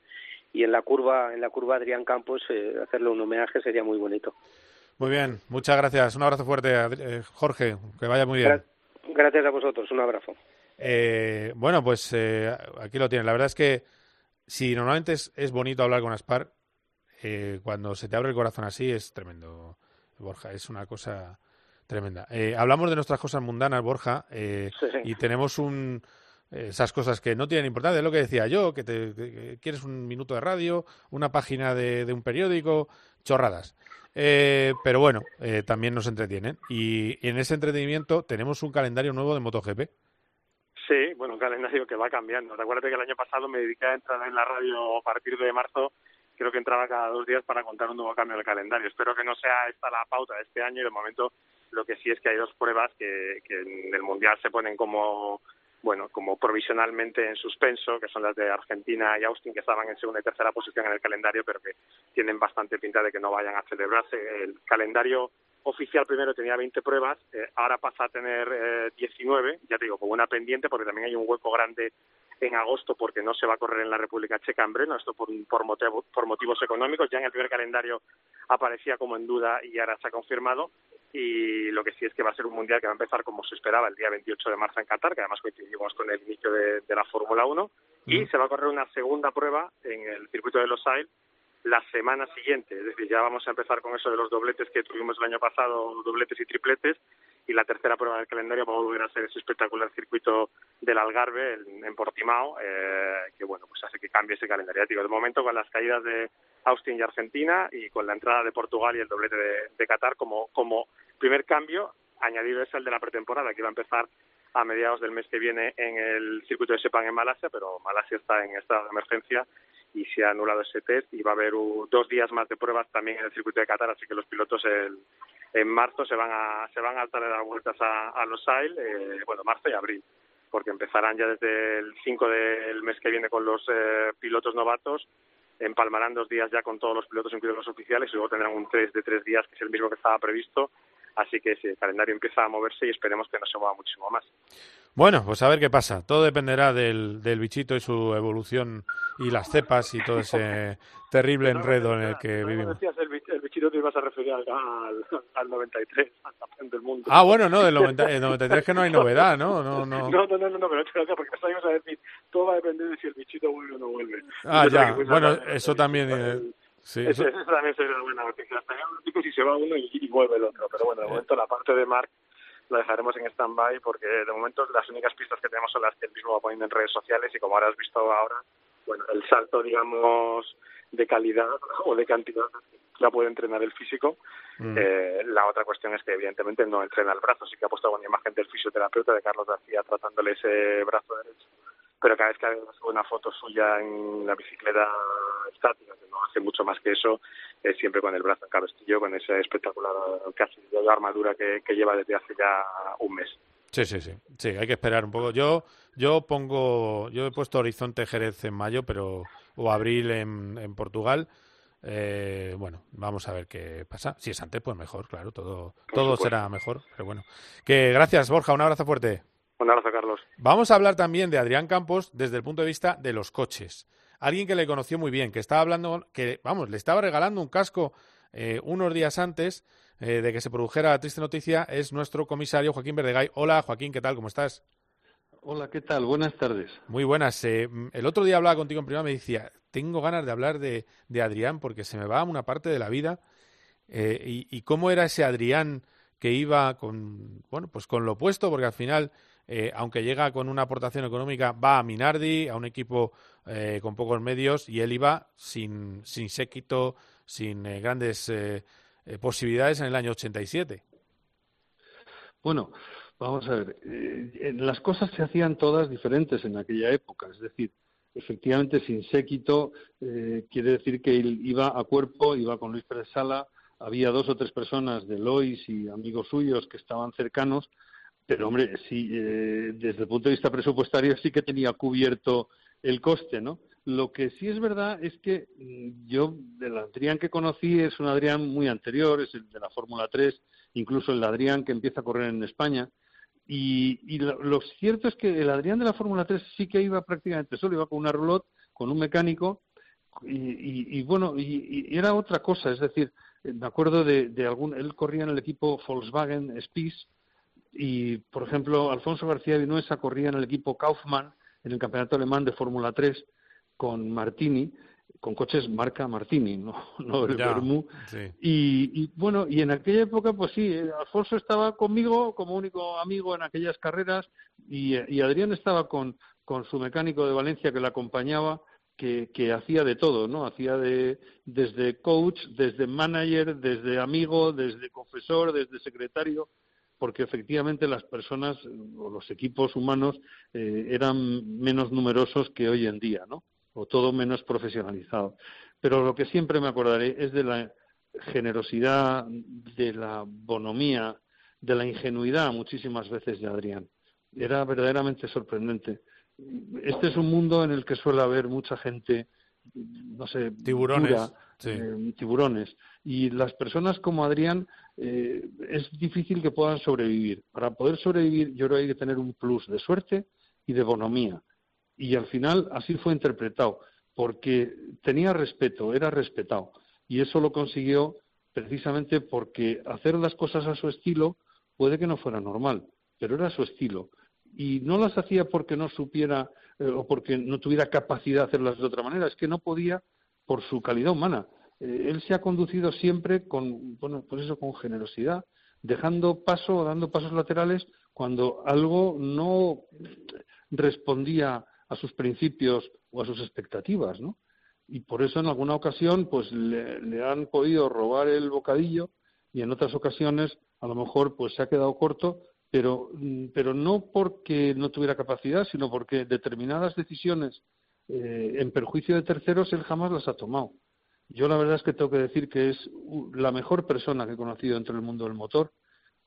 y en la curva en la curva Adrián Campos eh, hacerle un homenaje sería muy bonito. Muy bien, muchas gracias. Un abrazo fuerte, eh, Jorge. Que vaya muy bien. Gracias a vosotros, un abrazo. Eh, bueno, pues eh, aquí lo tienen. La verdad es que si normalmente es, es bonito hablar con Aspar, eh, cuando se te abre el corazón así es tremendo, Borja, es una cosa tremenda. Eh, hablamos de nuestras cosas mundanas, Borja, eh, y tenemos un, esas cosas que no tienen importancia, es lo que decía yo, que, te, quieres un minuto de radio, una página de, de un periódico, chorradas. Eh, pero bueno, eh, también nos entretienen. Y, en ese entretenimiento tenemos un calendario nuevo de MotoGP. Sí, bueno, un calendario que va cambiando. Recuerda que el año pasado me dediqué a entrar en la radio a partir de marzo. Creo que entraba cada dos días para contar un nuevo cambio del calendario. Espero que no sea esta la pauta de este año y de momento lo que sí es que hay dos pruebas que en el Mundial se ponen como bueno, como provisionalmente en suspenso, que son las de Argentina y Austin, que estaban en segunda y tercera posición en el calendario, pero que tienen bastante pinta de que no vayan a celebrarse. El calendario oficial primero tenía 20 pruebas, eh, ahora pasa a tener eh, 19, ya te digo, como una pendiente, porque también hay un hueco grande en agosto porque no se va a correr en la República Checa en Breno, esto por, por, motivo, por motivos económicos. Ya en el primer calendario aparecía como en duda y ahora se ha confirmado. Y lo que sí es que va a ser un mundial que va a empezar como se esperaba el día 28 de marzo en Qatar, que además coincidimos con el inicio de, de la Fórmula 1. Y se va a correr una segunda prueba en el circuito de Los Ailes la semana siguiente. Es decir, ya vamos a empezar con eso de los dobletes que tuvimos el año pasado, dobletes y tripletes, y la tercera prueba del calendario va a volver a ser ese espectacular circuito del Algarve en, Portimao, eh, que bueno, pues hace que cambie ese calendario. Digo, de momento con las caídas de Austin y Argentina y con la entrada de Portugal y el doblete de, de Qatar como, como primer cambio, añadido es el de la pretemporada, que va a empezar a mediados del mes que viene en el circuito de Sepang en Malasia, pero Malasia está en estado de emergencia y se ha anulado ese test y va a haber dos días más de pruebas también en el circuito de Qatar, así que los pilotos el, en marzo se van a se van a dar vueltas a, Los Ailes, eh, bueno, marzo y abril, porque empezarán ya desde el 5 del mes que viene con los eh, pilotos novatos, empalmarán dos días ya con todos los pilotos, incluidos los oficiales, y luego tendrán un test de tres días, que es el mismo que estaba previsto, así que sí, el calendario empieza a moverse y esperemos que no se mueva muchísimo más. Bueno, pues a ver qué pasa. Todo dependerá del, del bichito y su evolución y las cepas y todo ese terrible enredo en el que vivimos. Decías el, bichito te ibas a referir al, al, al 93, al campeón del mundo. Ah, bueno, no, del 90, el 93 que no hay novedad, ¿no? No, no, no, no, no, no pero gracias porque me ibas a decir, todo va a depender de si el bichito vuelve o no vuelve. Ah, ya, bueno, eso también... Sí, eso, eso, también sería una buena noticia. Si se va uno y, y vuelve el otro, pero bueno, de momento la parte de Mark la dejaremos en stand-by porque de momento las únicas pistas que tenemos son las que él mismo va poniendo en redes sociales y como ahora has visto ahora, bueno, el salto, digamos, de calidad o de cantidad la puede entrenar el físico. Mm. Eh, la otra cuestión es que evidentemente no entrena el brazo, sí que ha puesto una imagen del fisioterapeuta de Carlos García tratándole ese brazo derecho pero cada vez que hay una foto suya en la bicicleta estática, que no hace mucho más que eso, es siempre con el brazo en cabestillo, con esa espectacular casi de armadura que, que lleva desde hace ya un mes. Sí, sí, sí, sí, hay que esperar un poco. Yo, yo pongo, yo he puesto Horizonte Jerez en mayo, pero o abril en, en Portugal. Eh, bueno, vamos a ver qué pasa. Si es antes, pues mejor, claro, todo, todo será mejor. Pero bueno, que gracias, Borja, un abrazo fuerte. Un abrazo, Carlos. Vamos a hablar también de Adrián Campos desde el punto de vista de los coches. Alguien que le conoció muy bien, que estaba hablando, que vamos, le estaba regalando un casco eh, unos días antes eh, de que se produjera la triste noticia, es nuestro comisario Joaquín Verdegay. Hola, Joaquín, ¿qué tal? ¿Cómo estás? Hola, ¿qué tal? Buenas tardes. Muy buenas. Eh, el otro día hablaba contigo en privado, me decía, tengo ganas de hablar de, de Adrián porque se me va una parte de la vida. y, y, cómo era ese Adrián que iba con, bueno, pues con lo opuesto, porque al final eh, aunque llega con una aportación económica, va a Minardi, a un equipo eh, con pocos medios, y él iba sin, sin séquito, sin eh, grandes posibilidades en el año 87. Bueno, vamos a ver, las cosas se hacían todas diferentes en aquella época, es decir, efectivamente sin séquito quiere decir que él iba a cuerpo, iba con Luis Pérez Sala, había dos o tres personas de Lois y amigos suyos que estaban cercanos, pero, hombre, sí, eh, desde el punto de vista presupuestario sí que tenía cubierto el coste, ¿no? Lo que sí es verdad es que mm, yo, del Adrián que conocí, es un Adrián muy anterior, es el de la Fórmula 3, incluso el Adrián que empieza a correr en España. Y, y lo, cierto es que el Adrián de la Fórmula 3 sí que iba prácticamente solo, iba con una roulotte, con un mecánico, y, y, bueno, y, era otra cosa, es decir, me acuerdo de, de algún, él corría en el equipo Volkswagen Spice, y, por ejemplo, Alfonso García Vinuesa corría en el equipo Kaufmann en el campeonato alemán de Fórmula 3 con Martini, con coches marca Martini, no, no el Bermú. Y, y, bueno, y en aquella época, pues sí, Alfonso estaba conmigo como único amigo en aquellas carreras y, y Adrián estaba con, con su mecánico de Valencia que le acompañaba que, que, hacía de todo, ¿no? Hacía de, desde coach, desde manager, desde amigo, desde confesor, desde secretario, porque efectivamente las personas o los equipos humanos eh, eran menos numerosos que hoy en día, ¿no? O todo menos profesionalizado. Pero lo que siempre me acordaré es de la generosidad, de la bonomía, de la ingenuidad muchísimas veces de Adrián. Era verdaderamente sorprendente este es un mundo en el que suele haber mucha gente, no sé, tiburones, eh, tiburones. Y las personas como Adrián eh, es difícil que puedan sobrevivir. Para poder sobrevivir, yo creo que hay que tener un plus de suerte y de bonomía. Y al final así fue interpretado, porque tenía respeto, era respetado. Y eso lo consiguió precisamente porque hacer las cosas a su estilo puede que no fuera normal, pero era su estilo y no las hacía porque no supiera eh, o porque no tuviera capacidad de hacerlas de otra manera, es que no podía por su calidad humana. Eh, él se ha conducido siempre con, bueno, pues eso, con generosidad, dejando paso o dando pasos laterales cuando algo no respondía a sus principios o a sus expectativas, ¿no? Y por eso en alguna ocasión, pues le, le han podido robar el bocadillo y en otras ocasiones a lo mejor pues se ha quedado corto pero, mm, pero no porque no tuviera capacidad, sino porque determinadas decisiones eh, en perjuicio de terceros él jamás las ha tomado. Yo la verdad es que tengo que decir que es la mejor persona que he conocido dentro del mundo del motor,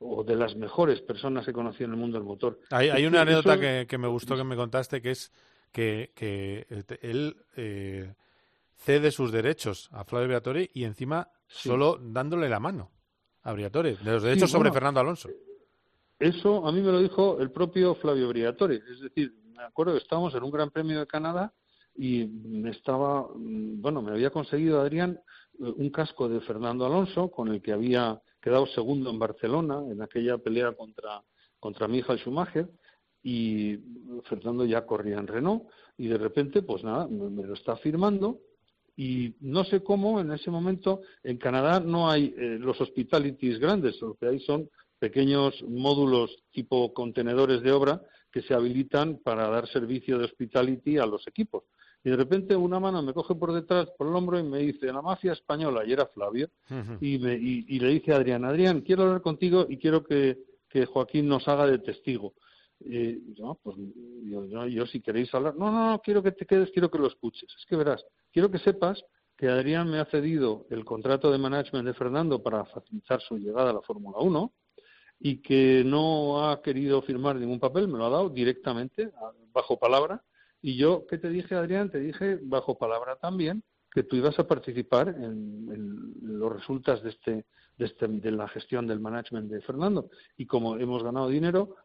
o de las mejores personas que he conocido en el mundo del motor. Hay, una anécdota que, me gustó que me contaste, que es que, que él eh, cede sus derechos a Flavio Briatore y encima solo dándole la mano a Briatore, de los derechos sobre Fernando Alonso. Eso a mí me lo dijo el propio Flavio Briatore. Es decir, me acuerdo que estábamos en un Gran Premio de Canadá y me estaba, mm, bueno, me había conseguido Adrián eh, un casco de Fernando Alonso con el que había quedado segundo en Barcelona en aquella pelea contra contra Michael Schumacher y Fernando ya corría en Renault y de repente pues nada me, lo está firmando y no sé cómo en ese momento en Canadá no hay eh, los hospitalities grandes lo que hay son pequeños módulos tipo contenedores de obra que se habilitan para dar servicio de hospitality a los equipos. Y de repente una mano me coge por detrás, por el hombro y me dice, la mafia española, y era Flavio, y, me, y, le dice a Adrián, Adrián, quiero hablar contigo y quiero que, que Joaquín nos haga de testigo. Y yo, pues yo, yo, si queréis hablar, no, no, no, quiero que te quedes, quiero que lo escuches. Es que verás, quiero que sepas que Adrián me ha cedido el contrato de management de Fernando para facilitar su llegada a la Fórmula 1 y que no ha querido firmar ningún papel, me lo ha dado directamente, bajo palabra. Y yo, ¿qué te dije, Adrián? Te dije, bajo palabra también, que tú ibas a participar en, los resultados de, este, de, este, de la gestión del management de Fernando. Y como hemos ganado dinero,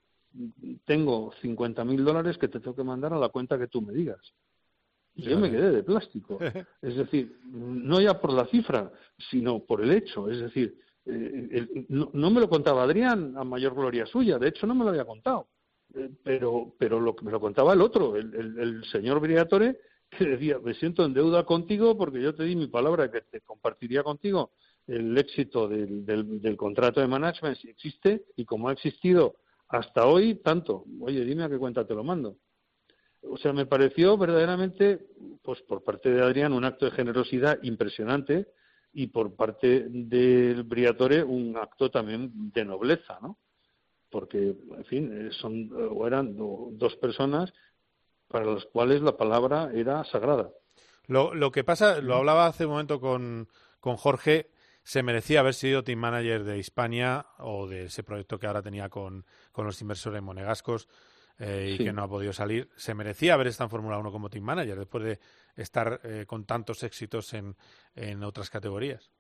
tengo 50 mil dólares que te tengo que mandar a la cuenta que tú me digas. Y yo me quedé de plástico. Es decir, no ya por la cifra, sino por el hecho. Es decir, eh, no, me lo contaba Adrián a mayor gloria suya, de hecho no me lo había contado, pero, pero lo, me lo contaba el otro, el, señor Briatore, que decía, me siento en deuda contigo porque yo te di mi palabra que te compartiría contigo el éxito del, del, contrato de management si existe y como ha existido hasta hoy, tanto. Oye, dime a qué cuenta te lo mando. O sea, me pareció verdaderamente, pues por parte de Adrián, un acto de generosidad impresionante y por parte del Briatore un acto también de nobleza, ¿no? Porque, en fin, son o eran dos personas para las cuales la palabra era sagrada. Lo, lo que pasa, lo hablaba hace un momento con, con Jorge, se merecía haber sido team manager de Hispania o de ese proyecto que ahora tenía con, con los inversores monegascos eh, y que no ha podido salir. Se merecía haber estado en Fórmula 1 como team manager después de estar eh, con tantos éxitos en, en otras categorías.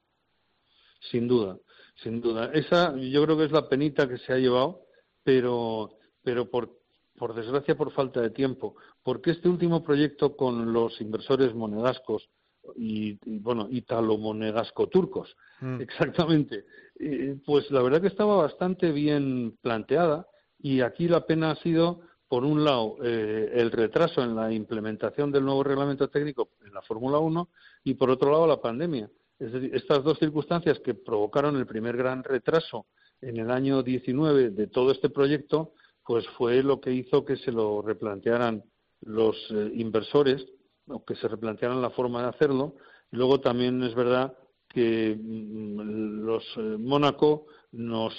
Sin duda, sin duda. Esa yo creo que es la penita que se ha llevado, pero, pero por, por desgracia por falta de tiempo, porque este último proyecto con los inversores monegascos y, bueno, italo-monegasco-turcos, mm. exactamente, eh, pues la verdad que estaba bastante bien planteada y aquí la pena ha sido por un lado, eh, el retraso en la implementación del nuevo reglamento técnico en la Fórmula 1 y, por otro lado, la pandemia. Es decir, estas dos circunstancias que provocaron el primer gran retraso en el año 19 de todo este proyecto, pues fue lo que hizo que se lo replantearan los eh, inversores, o que se replantearan la forma de hacerlo. Luego también es verdad que mm, los eh, Mónaco nos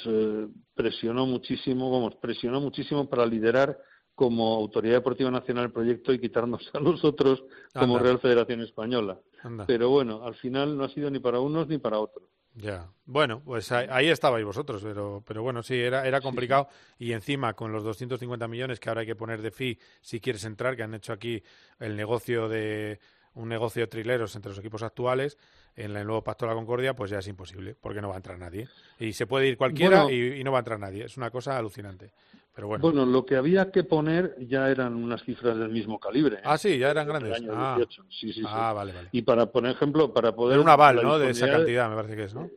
presionó muchísimo, vamos, presionó muchísimo para liderar como Autoridad Deportiva Nacional el proyecto y quitarnos a nosotros como Real Federación Española. Pero bueno, al final no ha sido ni para unos ni para otros. Ya. Bueno, pues ahí, estabais vosotros, pero, pero bueno, sí, era, era complicado. Y encima, con los 250 millones que ahora hay que poner de fee si quieres entrar, que han hecho aquí el negocio de un negocio de trileros entre los equipos actuales, en el nuevo Pacto de la Concordia, pues ya es imposible, porque no va a entrar nadie. Y se puede ir cualquiera y, no va a entrar nadie. Es una cosa alucinante. Pero bueno. bueno, lo que había que poner ya eran unas cifras del mismo calibre. ¿eh? Ah, sí, ya eran grandes. ah. Sí, sí, ah, vale, vale. Y para, por ejemplo, para poder... Era un aval, ¿no? De esa cantidad, me parece que es, ¿no?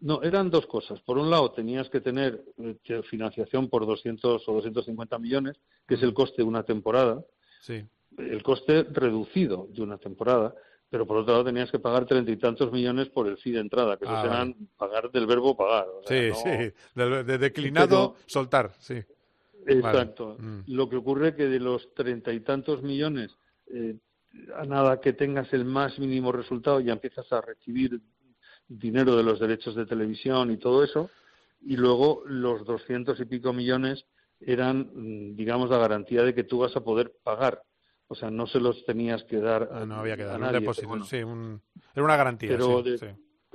No, eran dos cosas. Por un lado, tenías que tener eh, financiación por 200 o 250 millones, que es el coste de una temporada. Sí. El coste reducido de una temporada pero por otro lado tenías que pagar treinta y tantos millones por el fee de entrada, que ah, serán pagar del verbo pagar. sí, sí, de, declinado, soltar, sí. Exacto. Mm. Lo que ocurre es que de los treinta y tantos millones, eh, a nada que tengas el más mínimo resultado, ya empiezas a recibir dinero de los derechos de televisión y todo eso, y luego los doscientos y pico millones eran, mm, digamos, la garantía de que tú vas a poder pagar o sea, no se los tenías que dar. Ah, no había que dar un depósito, sí, era una garantía. Pero, sí,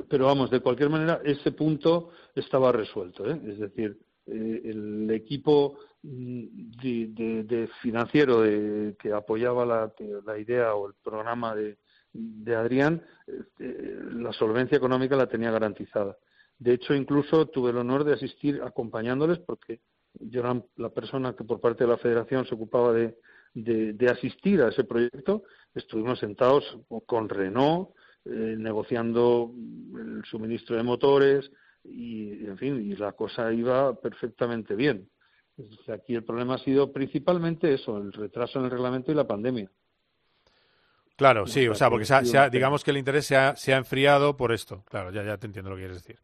pero vamos, de cualquier manera, ese punto estaba resuelto. ¿eh? Es decir, eh, el equipo mm, de, financiero de, que apoyaba la, la, idea o el programa de, de Adrián, eh, la solvencia económica la tenía garantizada. De hecho, incluso tuve el honor de asistir acompañándoles porque yo era la persona que por parte de la federación se ocupaba de, de, asistir a ese proyecto, estuvimos sentados con Renault, eh, negociando el suministro de motores y, en fin, y la cosa iba perfectamente bien. Aquí el problema ha sido principalmente eso, el retraso en el reglamento y la pandemia. Claro, sí, o sea, porque digamos que el interés se ha, se ha, enfriado por esto. Claro, ya, ya te entiendo lo que quieres decir.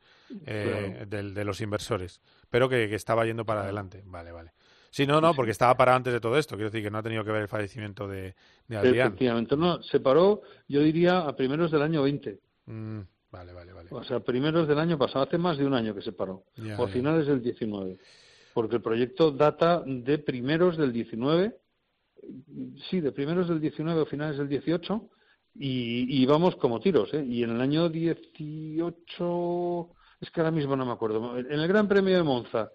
Eh, de los inversores. Pero que, que estaba yendo para adelante. Vale, vale. Sí, no, no, porque estaba para antes de todo esto. Quiero decir que no ha tenido que ver el fallecimiento de, de Adrián. Efectivamente, no, se paró, yo diría, a primeros del año 20. Mm, vale, vale, vale. O sea, primeros del año pasado, hace más de un año que se paró, o a finales del 19. Porque el proyecto data de primeros del 19, sí, de primeros del 19 o finales del 18, y, vamos como tiros, ¿eh? Y en el año 18, es que ahora mismo no me acuerdo, en el Gran Premio de Monza,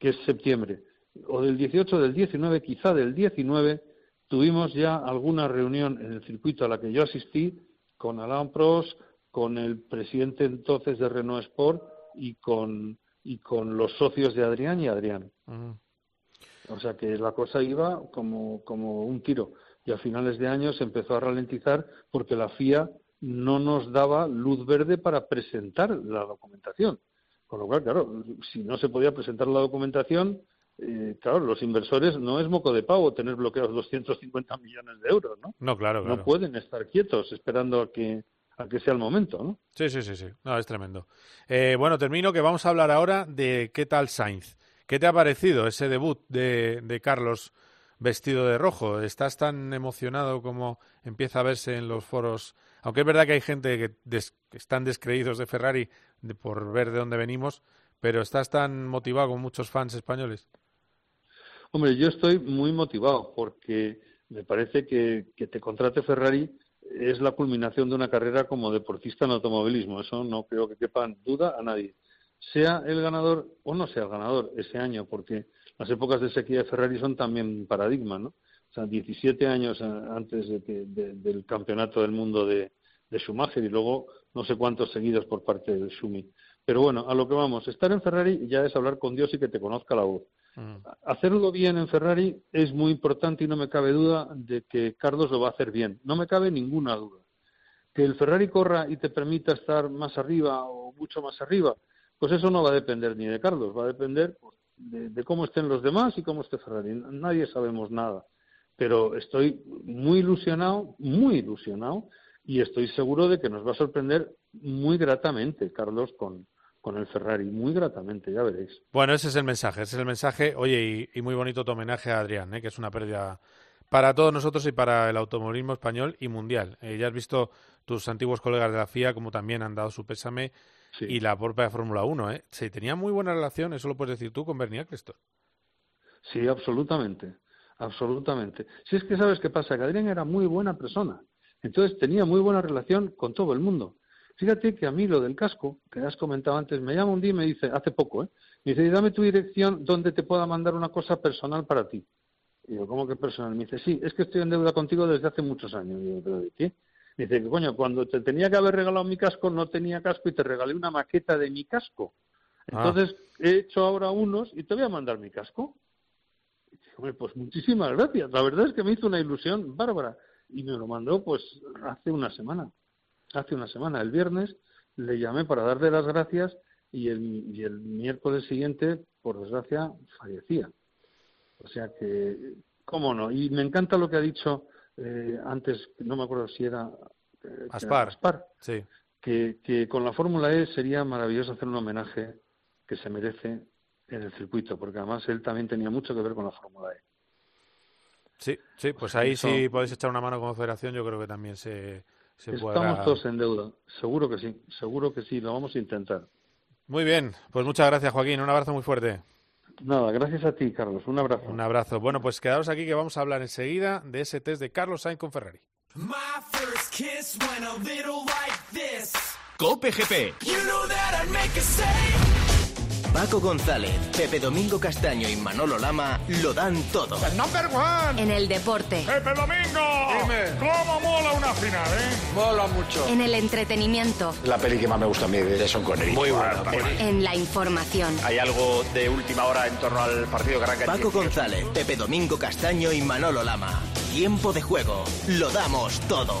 que es septiembre, o del 18 del 19, quizá del 19, tuvimos ya alguna reunión en el circuito a la que yo asistí con Alain Prost, con el presidente entonces de Renault Sport y con, y con los socios de Adrián y Adrián. O sea que la cosa iba como, como un tiro. Y a finales de año se empezó a ralentizar porque la FIA no nos daba luz verde para presentar la documentación. Con lo cual, claro, si no se podía presentar la documentación, eh, claro, los inversores no es moco de pavo tener bloqueados 250 millones de euros, ¿no? No, claro, No pueden estar quietos esperando a que a que sea el momento, ¿no? Sí, sí, sí, sí. No, es tremendo. Eh, bueno, termino que vamos a hablar ahora de qué tal Sainz. ¿Qué te ha parecido ese debut de, de Carlos vestido de rojo? ¿Estás tan emocionado como empieza a verse en los foros? Aunque es verdad que hay gente que, que están descreídos de Ferrari de, por ver de dónde venimos, pero ¿estás tan motivado con muchos fans españoles? Hombre, yo estoy muy motivado porque me parece que, que te contrate Ferrari es la culminación de una carrera como deportista en automovilismo. Eso no creo que quepa duda a nadie. Sea el ganador o no sea el ganador ese año, porque las épocas de sequía de Ferrari son también paradigma, ¿no? O sea, 17 años antes de del campeonato del mundo de, de Schumacher y luego no sé cuántos seguidos por parte de Schumi. Pero bueno, a lo que vamos, estar en Ferrari ya es hablar con Dios y que te conozca la voz. Hacerlo bien en Ferrari es muy importante y no me cabe duda de que Carlos lo va a hacer bien. No me cabe ninguna duda. Que el Ferrari corra y te permita estar más arriba o mucho más arriba, pues eso no va a depender ni de Carlos, va a depender pues, de, cómo estén los demás y cómo esté Ferrari. Nadie sabemos nada. Pero estoy muy ilusionado, muy ilusionado, y estoy seguro de que nos va a sorprender muy gratamente, Carlos, con, con el Ferrari, muy gratamente, ya veréis. Bueno, ese es el mensaje, ese es el mensaje. Oye, y, muy bonito tu homenaje a Adrián, ¿eh? que es una pérdida para todos nosotros y para el automovilismo español y mundial. Eh, ya has visto tus antiguos colegas de la FIA como también han dado su pésame y la propia Fórmula 1. ¿eh? Se tenía muy buena relación, eso lo puedes decir tú con Bernie Eccleston. Sí, absolutamente, absolutamente. Si es que sabes qué pasa, que Adrián era muy buena persona, entonces tenía muy buena relación con todo el mundo. Fíjate que a mí lo del casco, que has comentado antes, me llama un día y me dice, hace poco, ¿eh? Me dice, dame tu dirección donde te pueda mandar una cosa personal para ti. Y yo, ¿cómo que personal? Me dice, sí, es que estoy en deuda contigo desde hace muchos años. Y yo, ¿pero de qué? Me dice, coño, cuando te tenía que haber regalado mi casco, no tenía casco y te regalé una maqueta de mi casco. Ah. Entonces, he hecho ahora unos y te voy a mandar mi casco. Y dije, pues muchísimas gracias. La verdad es que me hizo una ilusión bárbara. Y me lo mandó, pues, hace una semana. Hace una semana, el viernes, le llamé para darle las gracias y el, y el miércoles siguiente, por desgracia, fallecía. O sea que, ¿cómo no? Y me encanta lo que ha dicho eh, antes, no me acuerdo si era eh, Aspar, sí. que, que con la Fórmula E sería maravilloso hacer un homenaje que se merece en el circuito, porque además él también tenía mucho que ver con la Fórmula E. Sí, sí, pues ahí si podéis echar una mano como federación, yo creo que también se, se Estamos todos en deuda, seguro que sí, seguro que sí, lo vamos a intentar. Muy bien, pues muchas gracias Joaquín, un abrazo muy fuerte. Nada, gracias a ti, Carlos. Un abrazo. Un abrazo. Bueno, pues quedaros aquí que vamos a hablar enseguida de ese test de Carlos Sainz con Ferrari. Cope GP. Paco González, Pepe Domingo Castaño y Manolo Lama lo dan todo. En el deporte. ¡Pepe Domingo! Dime. ¿Cómo mola una final, eh? Mola mucho. En el entretenimiento. La peli que más me gusta a mí de Jason Connery. Muy buena. En la información. ¿Hay algo de última hora en torno al partido que arranca Paco González, Pepe Domingo Castaño y Manolo Lama. Tiempo de juego. Lo damos todo.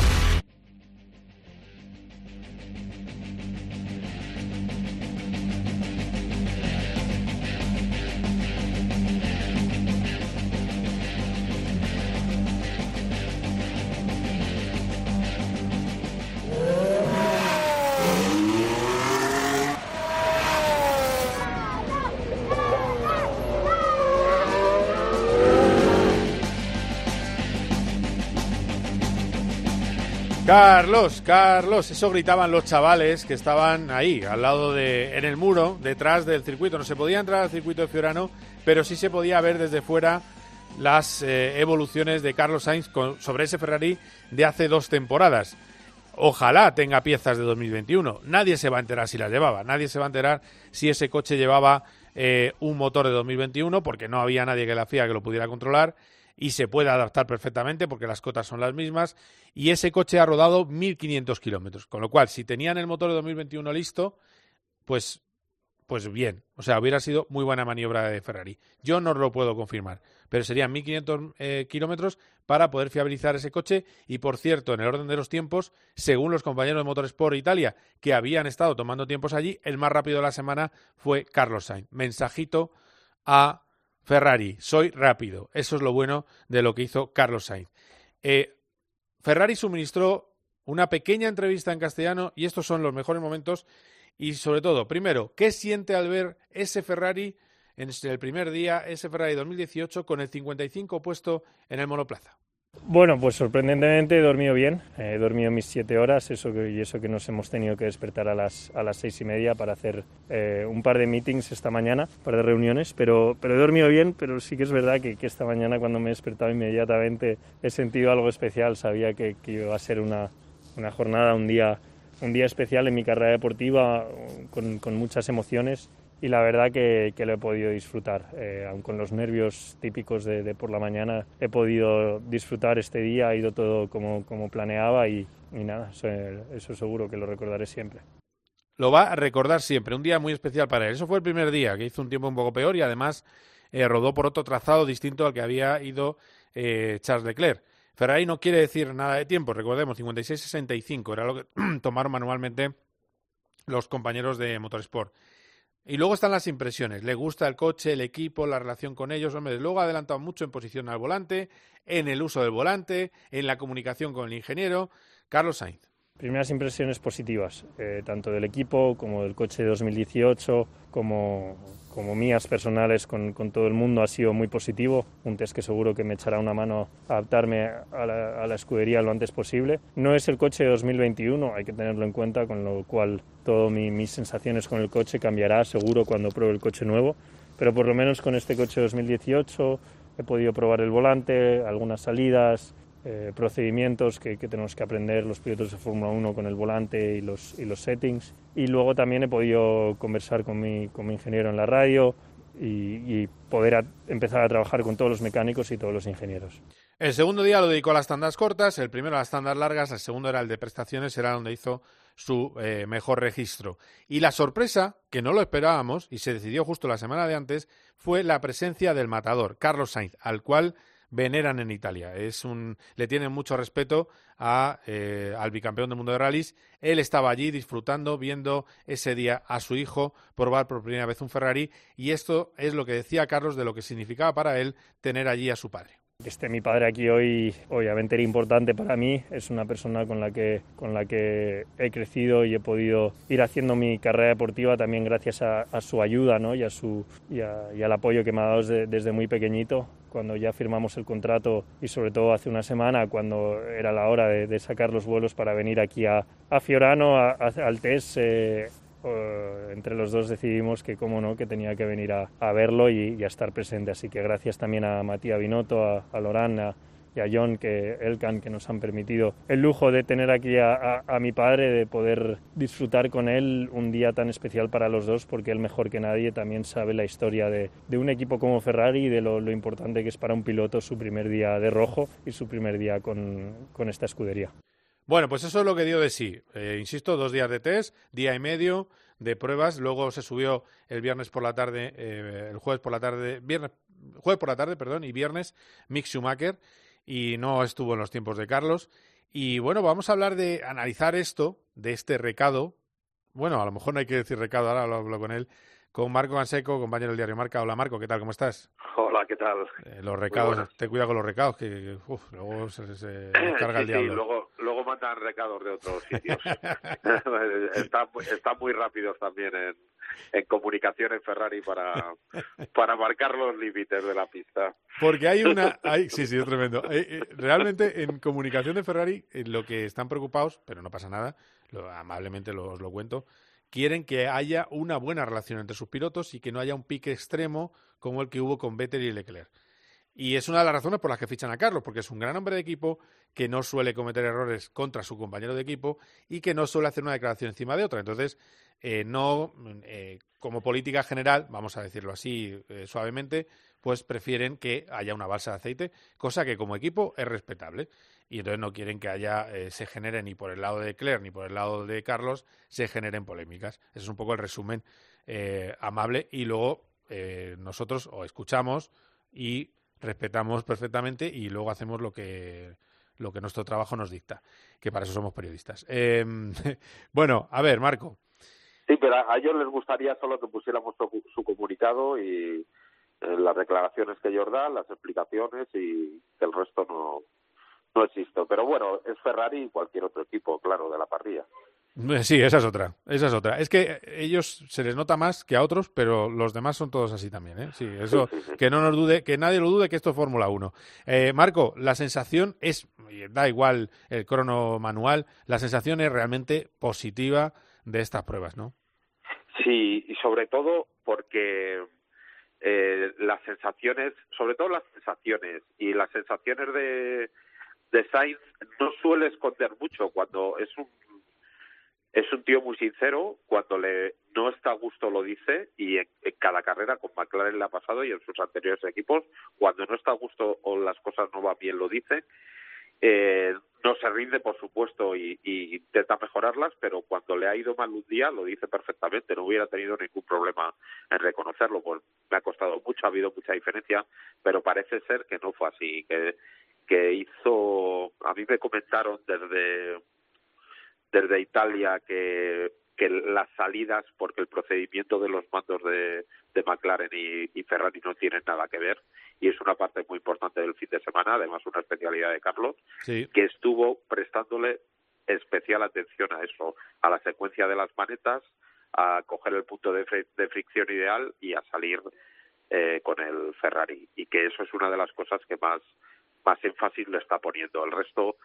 Carlos, Carlos, eso gritaban los chavales que estaban ahí, al lado de, en el muro, detrás del circuito. No se podía entrar al circuito de Fiorano, pero sí se podía ver desde fuera las eh, evoluciones de Carlos Sainz sobre ese Ferrari de hace dos temporadas. Ojalá tenga piezas de 2021. Nadie se va a enterar si las llevaba. Nadie se va a enterar si ese coche llevaba eh, un motor de 2021, porque no había nadie que la FIA que lo pudiera controlar y se puede adaptar perfectamente porque las cotas son las mismas y ese coche ha rodado 1.500 kilómetros, con lo cual si tenían el motor de 2021 listo, pues, pues bien, o sea, hubiera sido muy buena maniobra de Ferrari. Yo no lo puedo confirmar, pero serían 1.500 eh, kilómetros para poder fiabilizar ese coche y, por cierto, en el orden de los tiempos, según los compañeros de Motorsport Italia, que habían estado tomando tiempos allí, el más rápido de la semana fue Carlos Sainz. Mensajito a Ferrari, soy rápido. Eso es lo bueno de lo que hizo Carlos Sainz. Eh, Ferrari suministró una pequeña entrevista en castellano y estos son los mejores momentos. Y sobre todo, primero, ¿qué siente al ver ese Ferrari en el primer día, ese Ferrari 2018 con el 55 puesto en el monoplaza? Bueno, pues sorprendentemente he dormido bien, he dormido mis siete horas eso y eso que nos hemos tenido que despertar a las, a las seis y media para hacer eh, un par de meetings esta mañana, un par de reuniones, pero, pero he dormido bien, pero sí que es verdad que, que esta mañana cuando me he despertado inmediatamente he sentido algo especial, sabía que, que iba a ser una, una jornada, un día, un día especial en mi carrera deportiva con, con muchas emociones y la verdad que, lo he podido disfrutar. Eh, aun con los nervios típicos de, por la mañana, he podido disfrutar este día, ha ido todo como, como planeaba y, nada, eso, seguro que lo recordaré siempre. Lo va a recordar siempre, un día muy especial para él. Eso fue el primer día, que hizo un tiempo un poco peor y además eh, rodó por otro trazado distinto al que había ido eh, Charles Leclerc. Ferrari no quiere decir nada de tiempo, recordemos, 56-65 era lo que tomaron manualmente los compañeros de Motorsport. Y luego están las impresiones. Le gusta el coche, el equipo, la relación con ellos. Hombre, luego ha adelantado mucho en posición al volante, en el uso del volante, en la comunicación con el ingeniero. Carlos Sainz. Primeras impresiones positivas, eh, tanto del equipo como del coche de 2018, como, como mías personales con, con, todo el mundo, ha sido muy positivo. Un test que seguro que me echará una mano a adaptarme a la, a la escudería lo antes posible. No es el coche de 2021, hay que tenerlo en cuenta, con lo cual todas mi, mis sensaciones con el coche cambiará seguro cuando pruebe el coche nuevo. Pero por lo menos con este coche de 2018 he podido probar el volante, algunas salidas, eh, procedimientos que, que, tenemos que aprender los pilotos de Fórmula 1 con el volante y los, settings. Y luego también he podido conversar con mi, con mi ingeniero en la radio y, poder empezar a trabajar con todos los mecánicos y todos los ingenieros. El segundo día lo dedicó a las tandas cortas, el primero a las tandas largas, el segundo era el de prestaciones, era donde hizo su eh, mejor registro. Y la sorpresa, que no lo esperábamos y se decidió justo la semana de antes, fue la presencia del matador, Carlos Sainz, al cual veneran en Italia. Es un, le tienen mucho respeto a, eh, al bicampeón del mundo de rallies. Él estaba allí disfrutando, viendo ese día a su hijo probar por primera vez un Ferrari y esto es lo que decía Carlos de lo que significaba para él tener allí a su padre. Esté mi padre aquí hoy, obviamente era importante para mí. Es una persona con la que, con la que he crecido y he podido ir haciendo mi carrera deportiva también gracias a, a su ayuda ¿no? y, a su, y, a, y, al apoyo que me ha dado desde, desde muy pequeñito cuando ya firmamos el contrato y sobre todo hace una semana cuando era la hora de, de sacar los vuelos para venir aquí a, a Fiorano, a, al test, eh, Uh, entre los dos decidimos que, como no, que tenía que venir a, verlo y, a estar presente. Así que gracias también a Matías Binotto, a, a Lorán a, y a John, que Elkan, que nos han permitido el lujo de tener aquí a, mi padre, de poder disfrutar con él un día tan especial para los dos, porque él mejor que nadie también sabe la historia de, un equipo como Ferrari y de lo, importante que es para un piloto su primer día de rojo y su primer día con esta escudería. Bueno, pues eso es lo que dio de sí. Eh, insisto, dos días de test, día y medio de pruebas. Luego se subió el viernes por la tarde, eh, el jueves por la tarde, viernes, jueves por la tarde, perdón, y viernes Mick Schumacher y no estuvo en los tiempos de Carlos. Y bueno, vamos a hablar de analizar esto, de este recado. Bueno, a lo mejor no hay que decir recado, ahora lo hablo con él. Con Marco Anseco, compañero del diario Marca. Hola Marco, ¿qué tal? ¿Cómo estás? Hola, ¿qué tal? Eh, los recados, ten cuidado con los recados, que uf, luego se, se carga sí, el diablo. Sí, luego, luego mandan recados de otros sitios. están, están muy rápidos también en, en comunicación en Ferrari para, para marcar los límites de la pista. Porque hay una... Hay, sí, sí, es tremendo. Realmente en comunicación de Ferrari en lo que están preocupados, pero no pasa nada, lo, amablemente lo, os lo cuento, quieren que haya una buena relación entre sus pilotos y que no haya un pique extremo como el que hubo con Vettel y Leclerc. Y es una de las razones por las que fichan a Carlos, porque es un gran hombre de equipo que no suele cometer errores contra su compañero de equipo y que no suele hacer una declaración encima de otra. Entonces, eh, no, eh, como política general, vamos a decirlo así eh, suavemente, pues prefieren que haya una balsa de aceite, cosa que como equipo es respetable. Y entonces no quieren que haya, eh, se genere ni por el lado de Claire ni por el lado de Carlos, se generen polémicas. Ese es un poco el resumen eh, amable. Y luego eh, nosotros o escuchamos y respetamos perfectamente y luego hacemos lo que lo que nuestro trabajo nos dicta, que para eso somos periodistas. Eh, bueno, a ver, Marco. Sí, pero a ellos les gustaría solo que pusiéramos su, su comunicado y eh, las declaraciones que ellos dan, las explicaciones y el resto no, no existe. Pero bueno, es Ferrari y cualquier otro equipo, claro, de la parrilla. Sí, esa es otra, esa es otra. Es que ellos se les nota más que a otros, pero los demás son todos así también, ¿eh? Sí, eso, sí, sí, sí. que no nos dude, que nadie lo dude que esto es Fórmula 1. Eh, Marco, la sensación es, da igual el crono manual, la sensación es realmente positiva de estas pruebas, ¿no? Sí, y sobre todo porque eh, las sensaciones, sobre todo las sensaciones y las sensaciones de, de Sainz no suele esconder mucho cuando es un es un tío muy sincero, cuando le no está a gusto lo dice y en, cada carrera con McLaren le ha pasado y en sus anteriores equipos, cuando no está a gusto o las cosas no van bien lo dice. Eh, no se rinde, por supuesto, y, y, intenta mejorarlas, pero cuando le ha ido mal un día lo dice perfectamente, no hubiera tenido ningún problema en reconocerlo, pues me ha costado mucho, ha habido mucha diferencia, pero parece ser que no fue así, que que hizo, a mí me comentaron desde desde Italia que que las salidas, porque el procedimiento de los mandos de, de McLaren y, y, Ferrari no tienen nada que ver, y es una parte muy importante del fin de semana, además una especialidad de Carlos, Sí. que estuvo prestándole especial atención a eso, a la secuencia de las manetas, a coger el punto de, fri- de fricción ideal y a salir eh, con el Ferrari, y que eso es una de las cosas que más, más énfasis le está poniendo. El resto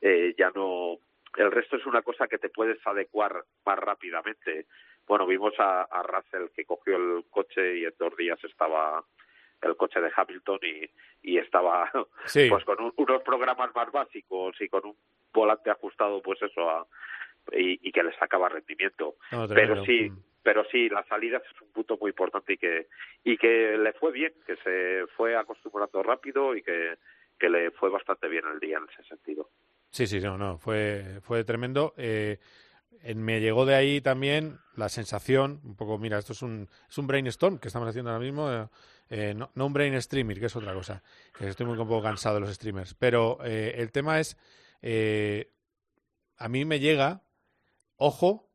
eh, ya no el resto es una cosa que te puedes adecuar más rápidamente. Bueno, vimos a, a Russell que cogió el coche y en dos días estaba el coche de Hamilton y, y estaba Sí. pues con un- unos programas más básicos y con un volante ajustado pues eso a- y, y que le sacaba rendimiento. No, pero sí, pero sí, las salidas es un punto muy importante y que y que le fue bien, que se fue acostumbrando rápido y que, que le fue bastante bien el día en ese sentido. Sí, sí, no, no, fue, fue tremendo. Eh, me llegó de ahí también la sensación, un poco, mira, esto es un, es un brainstorm que estamos haciendo ahora mismo, eh, eh, no, un brain streaming, que es otra cosa, que estoy muy un poco cansado de los streamers, pero eh, el tema es, eh, a mí me llega, ojo,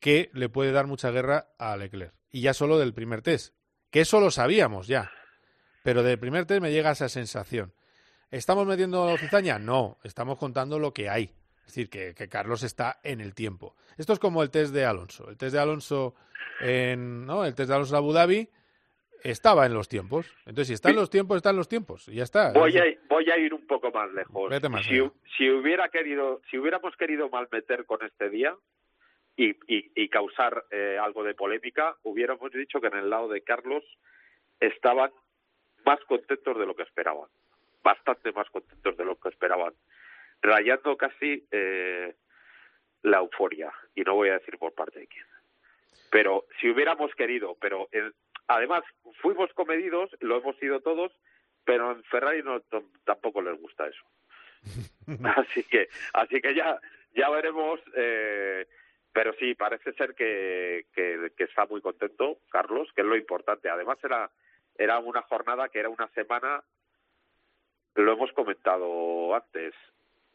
que le puede dar mucha guerra a Leclerc, y ya solo del primer test, que eso lo sabíamos ya, pero del primer test me llega esa sensación. ¿Estamos metiendo cizaña? No, estamos contando lo que hay. Es decir, que, que Carlos está en el tiempo. Esto es como el test de Alonso. El test de Alonso en, ¿no? El test de Alonso en Abu Dhabi estaba en los tiempos. Entonces, si está en los tiempos, está en los tiempos. Y ya está. Voy a, voy a ir un poco más lejos. Más si, si hubiera querido, si hubiéramos querido malmeter con este día y, y, y causar eh, algo de polémica, hubiéramos dicho que en el lado de Carlos estaban más contentos de lo que esperaban, bastante más contentos de lo que esperaban, rayando casi eh, la euforia. Y no voy a decir por parte de quién. Pero si hubiéramos querido, pero eh, además fuimos comedidos, lo hemos sido todos, pero en Ferrari no, tampoco les gusta eso. así que así que ya ya veremos eh, pero sí parece ser que, que, que está muy contento Carlos que es lo importante además era era una jornada que era una semana lo hemos comentado antes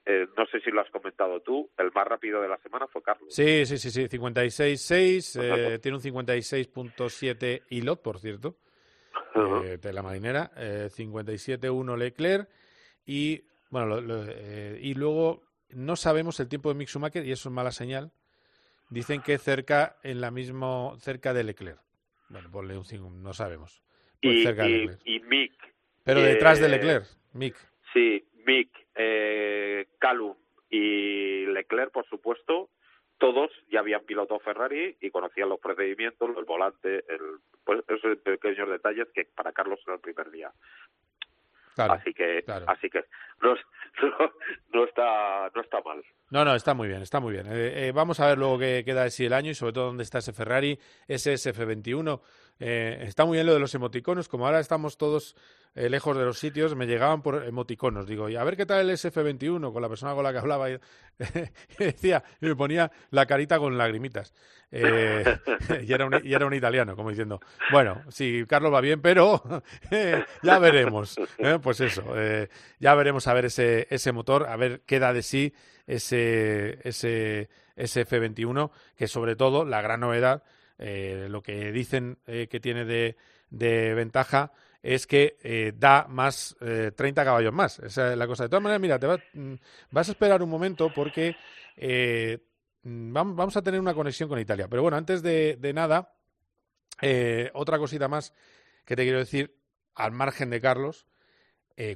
eh, no sé si lo has comentado tú el más rápido de la semana fue Carlos Sí, sí, sí, sí. 56.6. Eh, tiene un 56.7 Ilot, por cierto. eh, de la marinera. Eh, 57.1 Leclerc. Y, bueno, lo- lo- eh, y luego no sabemos el tiempo de Mick Schumacher y eso es mala señal. Dicen que cerca en la mismo cerca de Leclerc. Bueno, ponle un 5, no sabemos. Pues y, cerca de y, Leclerc. y Mick Pero eh, detrás de Leclerc, Mick. Sí, Mick, eh, Calum y Leclerc, por supuesto, todos ya habían pilotado Ferrari y conocían los procedimientos, el volante, el, pues esos pequeños detalles que para Carlos era el primer día. Claro, así que, claro. así que no, no, no está, no está mal. No, no, está muy bien, está muy bien. Eh, eh, vamos a ver luego qué queda de sí el año y sobre todo dónde está ese Ferrari, ese SF21. Eh, está muy bien lo de los emoticonos, como ahora estamos todos eh, lejos de los sitios, me llegaban por emoticonos. Digo, y a ver qué tal el SF21 con la persona con la que hablaba. Y, decía, y me ponía la carita con lagrimitas. Eh, y, era un, y era un italiano, como diciendo, bueno, sí, Carlos va bien, pero ya veremos. Pues eso, ya veremos a ver ese, ese motor, a ver qué da de sí ese, ese, ese F21, que sobre todo la gran novedad, eh, lo que dicen eh, que tiene de, ventaja es que eh, da más eh, 30 caballos más. Es la cosa. De todas maneras, mira, te mm, vas a esperar un momento porque mm, vam- vamos a tener una conexión con Italia. Pero bueno, antes de, de nada, otra cosita más que te quiero decir, al margen de Carlos,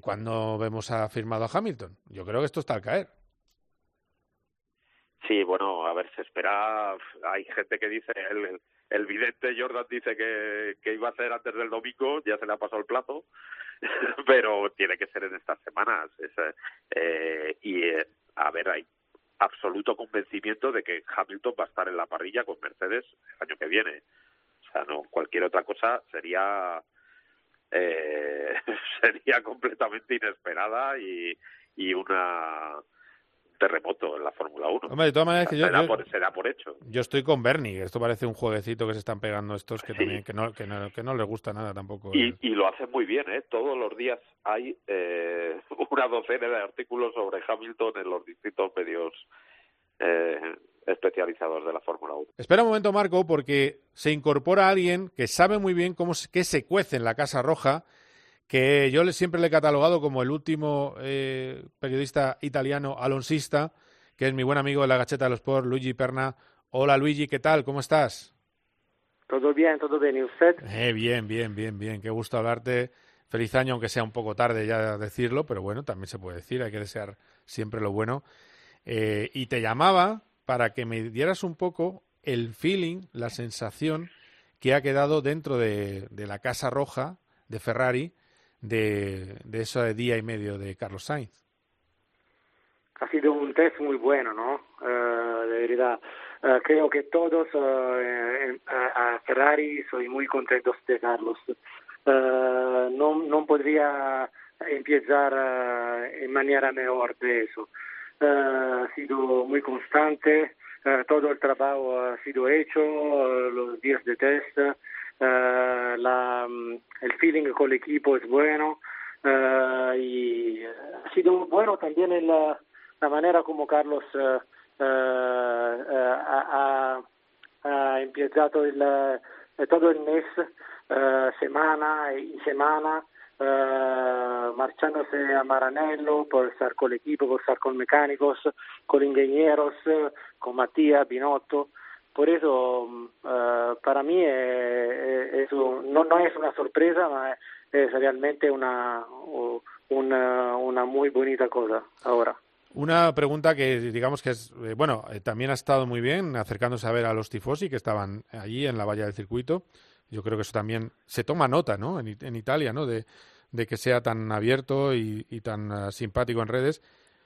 cuando vemos a firmado a Hamilton. Yo creo que esto está al caer. Sí, bueno, a ver, se espera. Hay gente que dice, el, el, vidente Jordan dice que, que iba a ser antes del domingo, ya se le ha pasado el plazo, pero tiene que ser en estas semanas. Es, eh, y, eh, a ver, hay absoluto convencimiento de que Hamilton va a estar en la parrilla con Mercedes el año que viene. O sea, no, cualquier otra cosa sería eh, sería completamente inesperada y, y una terremoto en la Fórmula 1. Hombre, de todas maneras que yo, será, yo, por, será por hecho. yo estoy con Bernie. Esto parece un jueguecito que se están pegando estos que también que no, que no, que no les gusta nada tampoco. Y, y lo hacen muy bien, ¿eh? Todos los días hay eh, una docena de artículos sobre Hamilton en los distintos medios eh, especializados de la Fórmula 1. Espera un momento, Marco, porque se incorpora alguien que sabe muy bien cómo se- qué se cuece en la Casa Roja, que yo siempre le he catalogado como el último eh, periodista italiano alonsista, que es mi buen amigo de la Gacheta de los Sport, Luigi Perna. Hola Luigi, ¿qué tal? ¿Cómo estás? Todo bien, todo bien. ¿Y usted? Eh, bien, bien, bien, bien. Qué gusto hablarte. Feliz año, aunque sea un poco tarde ya decirlo, pero bueno, también se puede decir, hay que desear siempre lo bueno. Eh, y te llamaba para que me dieras un poco el feeling, la sensación que ha quedado dentro de, de la Casa Roja de Ferrari de, de ese día y medio de Carlos Sainz. Ha sido un test muy bueno, ¿no? De verdad. Eh, creo que todos en- a, Ferrari soy muy contentos de Carlos. No, no podría empezar en manera mejor de eso. Ha sido muy constante, eh, todo el trabajo ha sido hecho, eh, los días de test, eh, la, mm, el feeling con el equipo es bueno y ha sido bueno también en la, manera como Carlos ha, ha- empezado el, todo el mes, semana y semana, eh, marchándose a Maranello por estar con el equipo, por estar con mecánicos, con ingenieros, eh, con Matías, Binotto. Por eso, mm, eh, para mí eh, es un- no, no es una sorpresa, ma es realmente una, una, una muy bonita cosa ahora. Una pregunta que digamos que es, bueno, también ha estado muy bien acercándose a ver a los tifosi que estaban allí en la valla del circuito. Yo creo que eso también se toma nota, ¿no? En, en Italia, ¿no? De, de que sea tan abierto y, y tan ah, simpático en redes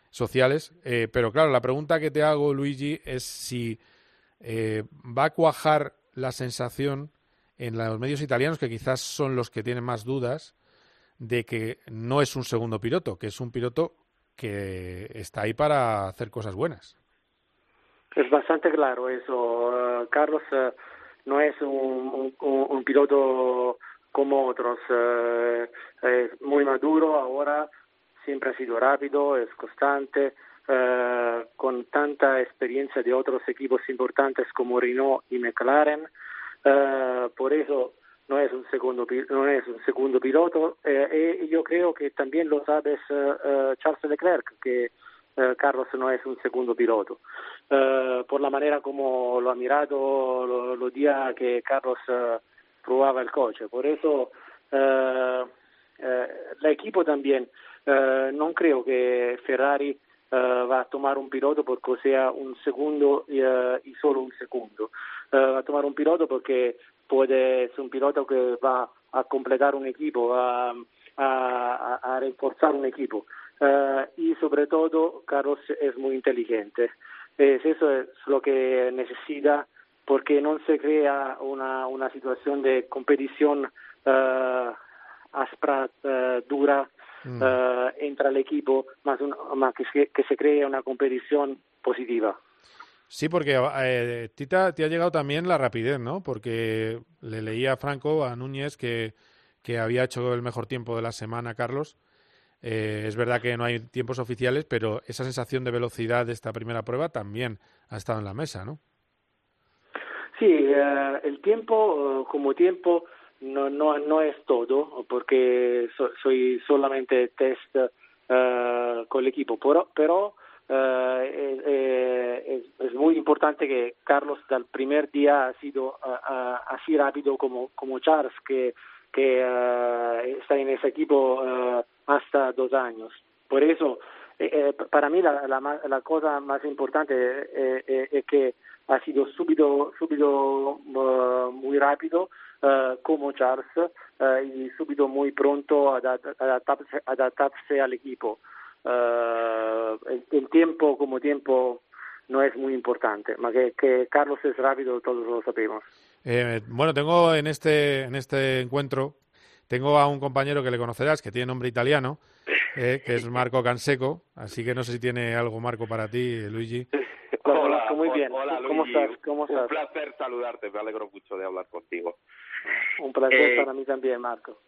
sociales. Eh, pero claro, la pregunta que te hago, Luigi, es si eh, va a cuajar la sensación en los medios italianos, que quizás son los que tienen más dudas, de que no es un segundo piloto, que es un piloto que está ahí para hacer cosas buenas. Es bastante claro eso. Eh, Carlos eh, no es un, un- un piloto como otros. eh, es muy maduro ahora, siempre ha sido rápido, es constante, eh, con tanta experiencia de otros equipos importantes como Renault y McLaren. Eh, por eso no es un segundo no es un segundo piloto eh, y yo creo que también lo sabes eh, eh, Charles Leclerc que eh, Carlos no es un segundo piloto Eh, por la manera como lo ha mirado lo- los días que Carlos eh, probaba el coche por eso eh, eh, el equipo también eh, no creo que Ferrari va a tomar un piloto porque sea un segundo eh, y solo un segundo. Va a tomar un piloto porque puede ser un piloto que va a completar un equipo, va a, a- a reforzar un equipo. Eh, y sobre todo, Carlos es muy inteligente. Es eso es lo que necesita porque no se crea una, una situación de competición eh, aspra, eh, dura eh, entre el equipo, más, un- más que, se, que se cree una competición positiva. Sí, porque eh, Tita, te ha llegado también la rapidez, ¿no? Porque le leía a Franco, a Núñez, que, que había hecho el mejor tiempo de la semana, Carlos. Eh, es verdad que no hay tiempos oficiales, pero esa sensación de velocidad de esta primera prueba también ha estado en la mesa, ¿no? Sí, eh, el tiempo eh, como tiempo no, no, no es todo, porque so- soy solamente test eh, con el equipo, pero, pero eh, eh, es, es muy importante que Carlos del primer día ha sido así rápido como, como Charles, que, que está en ese equipo hasta dos años. Por eso, eh, eh, para mí la, la, la cosa más importante eh, eh, es que ha sido subito, subito eh, muy rápido eh, como Charles eh, y subito muy pronto ad adaptarse, adaptarse al equipo. El, el tiempo como tiempo no es muy importante, pero que, que Carlos es rápido todos lo sabemos. Eh, bueno, tengo en este, en este encuentro, tengo a un compañero que le conocerás, que tiene nombre italiano, eh, que es Marco Canseco. Así que no sé si tiene algo Marco para ti, Luigi. Hola, muy bien. Hola, ¿Cómo Luigi. estás? ¿Cómo estás? Un placer saludarte, me alegro mucho de hablar contigo. Un placer Eh, para mí también, Marco.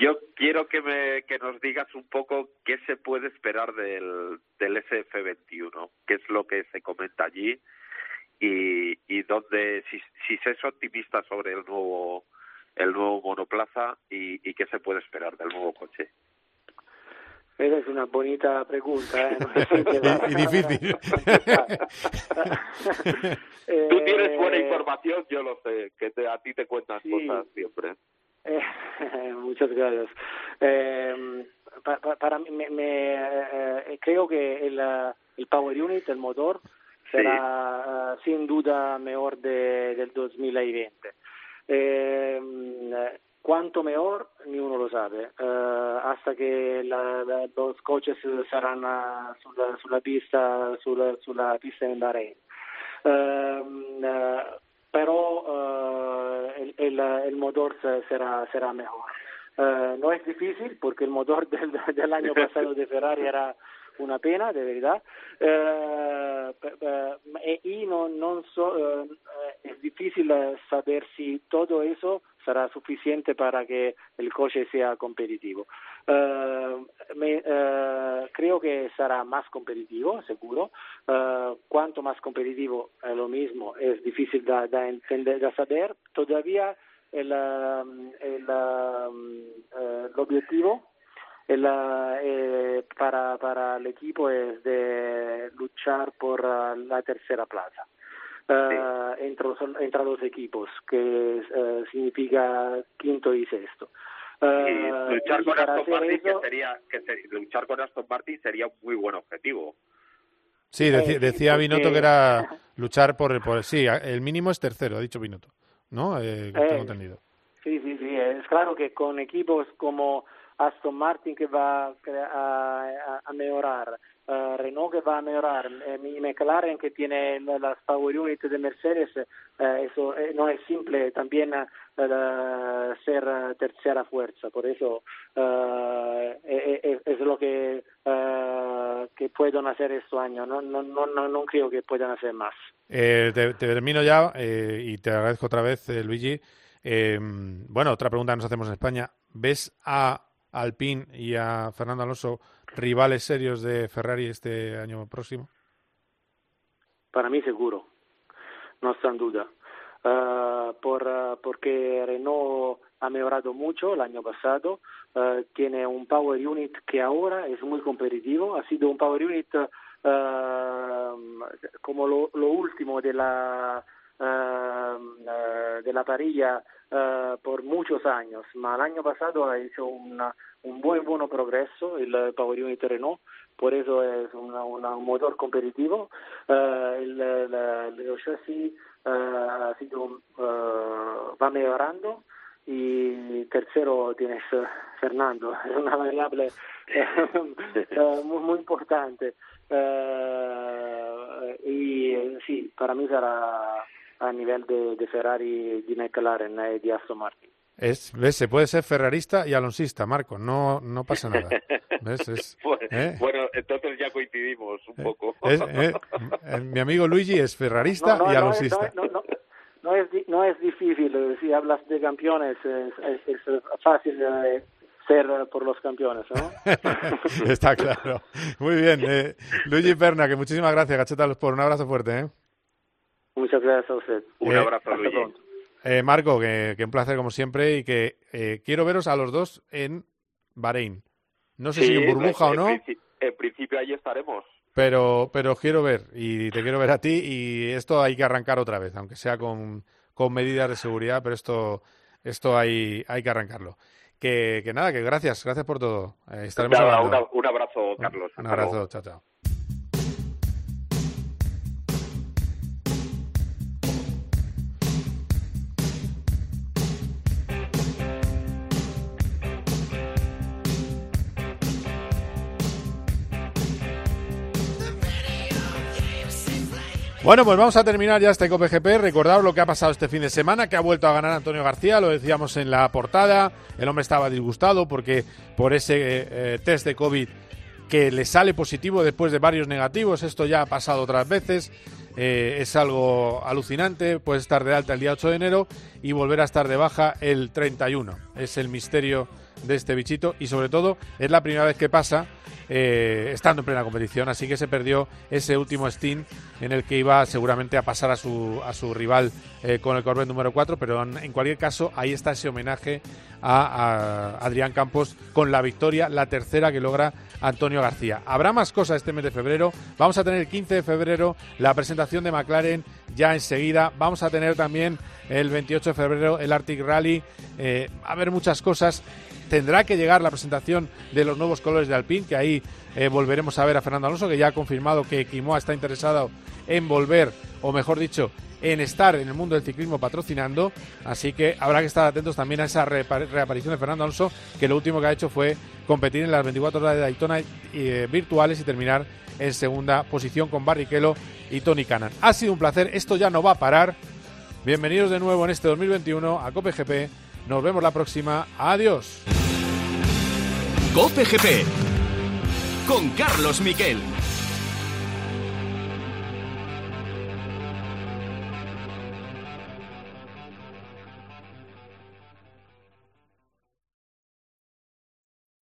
Yo quiero que, me, que nos digas un poco qué se puede esperar del, del SF21, qué es lo que se comenta allí y, y dónde, si, si se es optimista sobre el nuevo el nuevo monoplaza y, y qué se puede esperar del nuevo coche. Esa es una bonita pregunta. ¿eh? No Y- difícil. Eh, Tú tienes buena información, yo lo sé, que te- a ti te cuentan sí. cosas siempre. Eh, muchas gracias. Eh, pa- pa- para mí, me, me, eh, creo que el, eh, el Power Unit, el motor, será eh, sin duda mejor de, del 2020. Eh, cuánto mejor, ni uno lo sabe, eh, hasta que la- la- los coches saranno ah, sulla, sulla pista, sulla, sulla pista in Bahrain. Ehm, eh, pero eh, el, el, motor se- será, mejor. Eh, no es difícil porque el motor del, del año pasado Ferrari era una pena, de verdad. Eh, pe- pe- y no, non so, eh, es difícil eh, saber si todo eso será suficiente para que el coche sea competitivo. Eh, me- eh, creo que será más competitivo, seguro. Eh, cuanto más competitivo es lo mismo, es difícil de, de entender, de saber. Todavía el, um, el, um, eh, el objetivo el, eh, para, para el equipo es de luchar por eh, la tercera plaza eh, entre, los, entre los equipos, que eh, significa quinto y sexto. Y Eh, luchar y con Aston Martin que eso- sería que ser- luchar con Aston Martin sería un muy buen objetivo. Sí, deci- sí, decía porque- Binotto que era luchar por, por... Sí, el mínimo es tercero, ha dicho Binotto. ¿No? Eh, que Eh, tengo entendido. Sí, sí, sí, es claro que con equipos como Aston Martin que va a, a- mejorar, eh, Renault que va a mejorar, eh, McLaren que tiene la- las Power Unit de Mercedes, eh, eso eh, no es simple también eh, ser eh, tercera fuerza, por eso eh, eh, eh, es lo que, eh, que pueden hacer este año, no, no, no, no, creo que puedan hacer más. Eh, te, te termino ya eh, y te agradezco otra vez, eh, Luigi. Eh, bueno, otra pregunta que nos hacemos en España. ¿Ves a Alpine y a Fernando Alonso rivales serios de Ferrari este año próximo? Para mí seguro, no está en duda. Ah, por, porque Renault ha mejorado mucho el año pasado, ah, tiene un Power Unit que ahora es muy competitivo, ha sido un Power Unit ah, como lo, lo último de la, de la parrilla ah, por muchos años, ma el año pasado ha hecho una- un buen, bueno progreso el Power Unit Renault, por eso es una- una- un motor competitivo. Eh, el, el- el chasis eh, ha sido, va mejorando y tercero tienes Fernando, es una variable muy, muy importante. Y sí, para mí será a nivel de, de Ferrari, de McLaren y de Aston Martin. Es, ¿Ves? Se puede ser ferrarista y alonsista, Marco. No, no pasa nada. ¿Ves? Es, Bueno, ¿eh? bueno, entonces ya coincidimos un poco. Es- eh, eh, mi amigo Luigi es ferrarista No, no, y alonsista. no, no, no, no es, no es difícil, eh, si hablas de campeones, es, fácil eh, ser eh, por los campeones, ¿no? Está claro. Muy bien. eh, Luigi Perna, que muchísimas gracias, Gacheta por un abrazo fuerte. ¿eh? Muchas gracias a usted. Un Eh, abrazo, Luigi. Eh, Marco, que, que un placer como siempre y que eh, quiero veros a los dos en Bahrein. No sé si en burbuja o en no, En principio ahí estaremos. pero, pero os quiero ver y te quiero ver a ti y esto hay que arrancar otra vez, aunque sea con, con medidas de seguridad, pero esto, esto hay, hay que arrancarlo. Que, que nada, que gracias, gracias por todo. Eh, estaremos Nada, hablando. una- un abrazo, Carlos. Un luego. abrazo, chao, chao. Bueno, pues vamos a terminar ya este COPGP. Recordaros lo que ha pasado este fin de semana, que ha vuelto a ganar Antonio García, lo decíamos en la portada. El hombre estaba disgustado porque por ese eh, test de COVID que le sale positivo después de varios negativos. Esto ya ha pasado otras veces. Eh, es algo alucinante. Puede estar de alta el día 8 de enero y volver a estar de baja el 31. Es el misterio de este bichito y sobre todo es la primera vez que pasa eh, estando en plena competición, así que se perdió ese último stint en el que iba seguramente a pasar a su, a su rival eh, con el Corvette número 4, pero en, cualquier caso ahí está ese homenaje a, Adrián Campos con la victoria, la tercera que logra Antonio García. Habrá más cosas este mes de febrero, vamos a tener el 15 de febrero la presentación de McLaren ya enseguida, vamos a tener también el 28 de febrero el Arctic Rally, eh, a ver muchas cosas tendrá que llegar la presentación de los nuevos colores de Alpine, que ahí eh, volveremos a ver a Fernando Alonso, que ya ha confirmado que Quimoa está interesado en volver, o mejor dicho, en estar en el mundo del ciclismo patrocinando, así que habrá que estar atentos también a esa reaparición de Fernando Alonso, que lo último que ha hecho fue competir en las 24 horas de Daytona eh, virtuales y terminar en segunda posición con Barrichello y Tony Canan. Ha sido un placer, esto ya no va a parar. Bienvenidos de nuevo en este 2021 a COPGP. Nos vemos la próxima. Adiós. Cope GP con Carlos Miquel.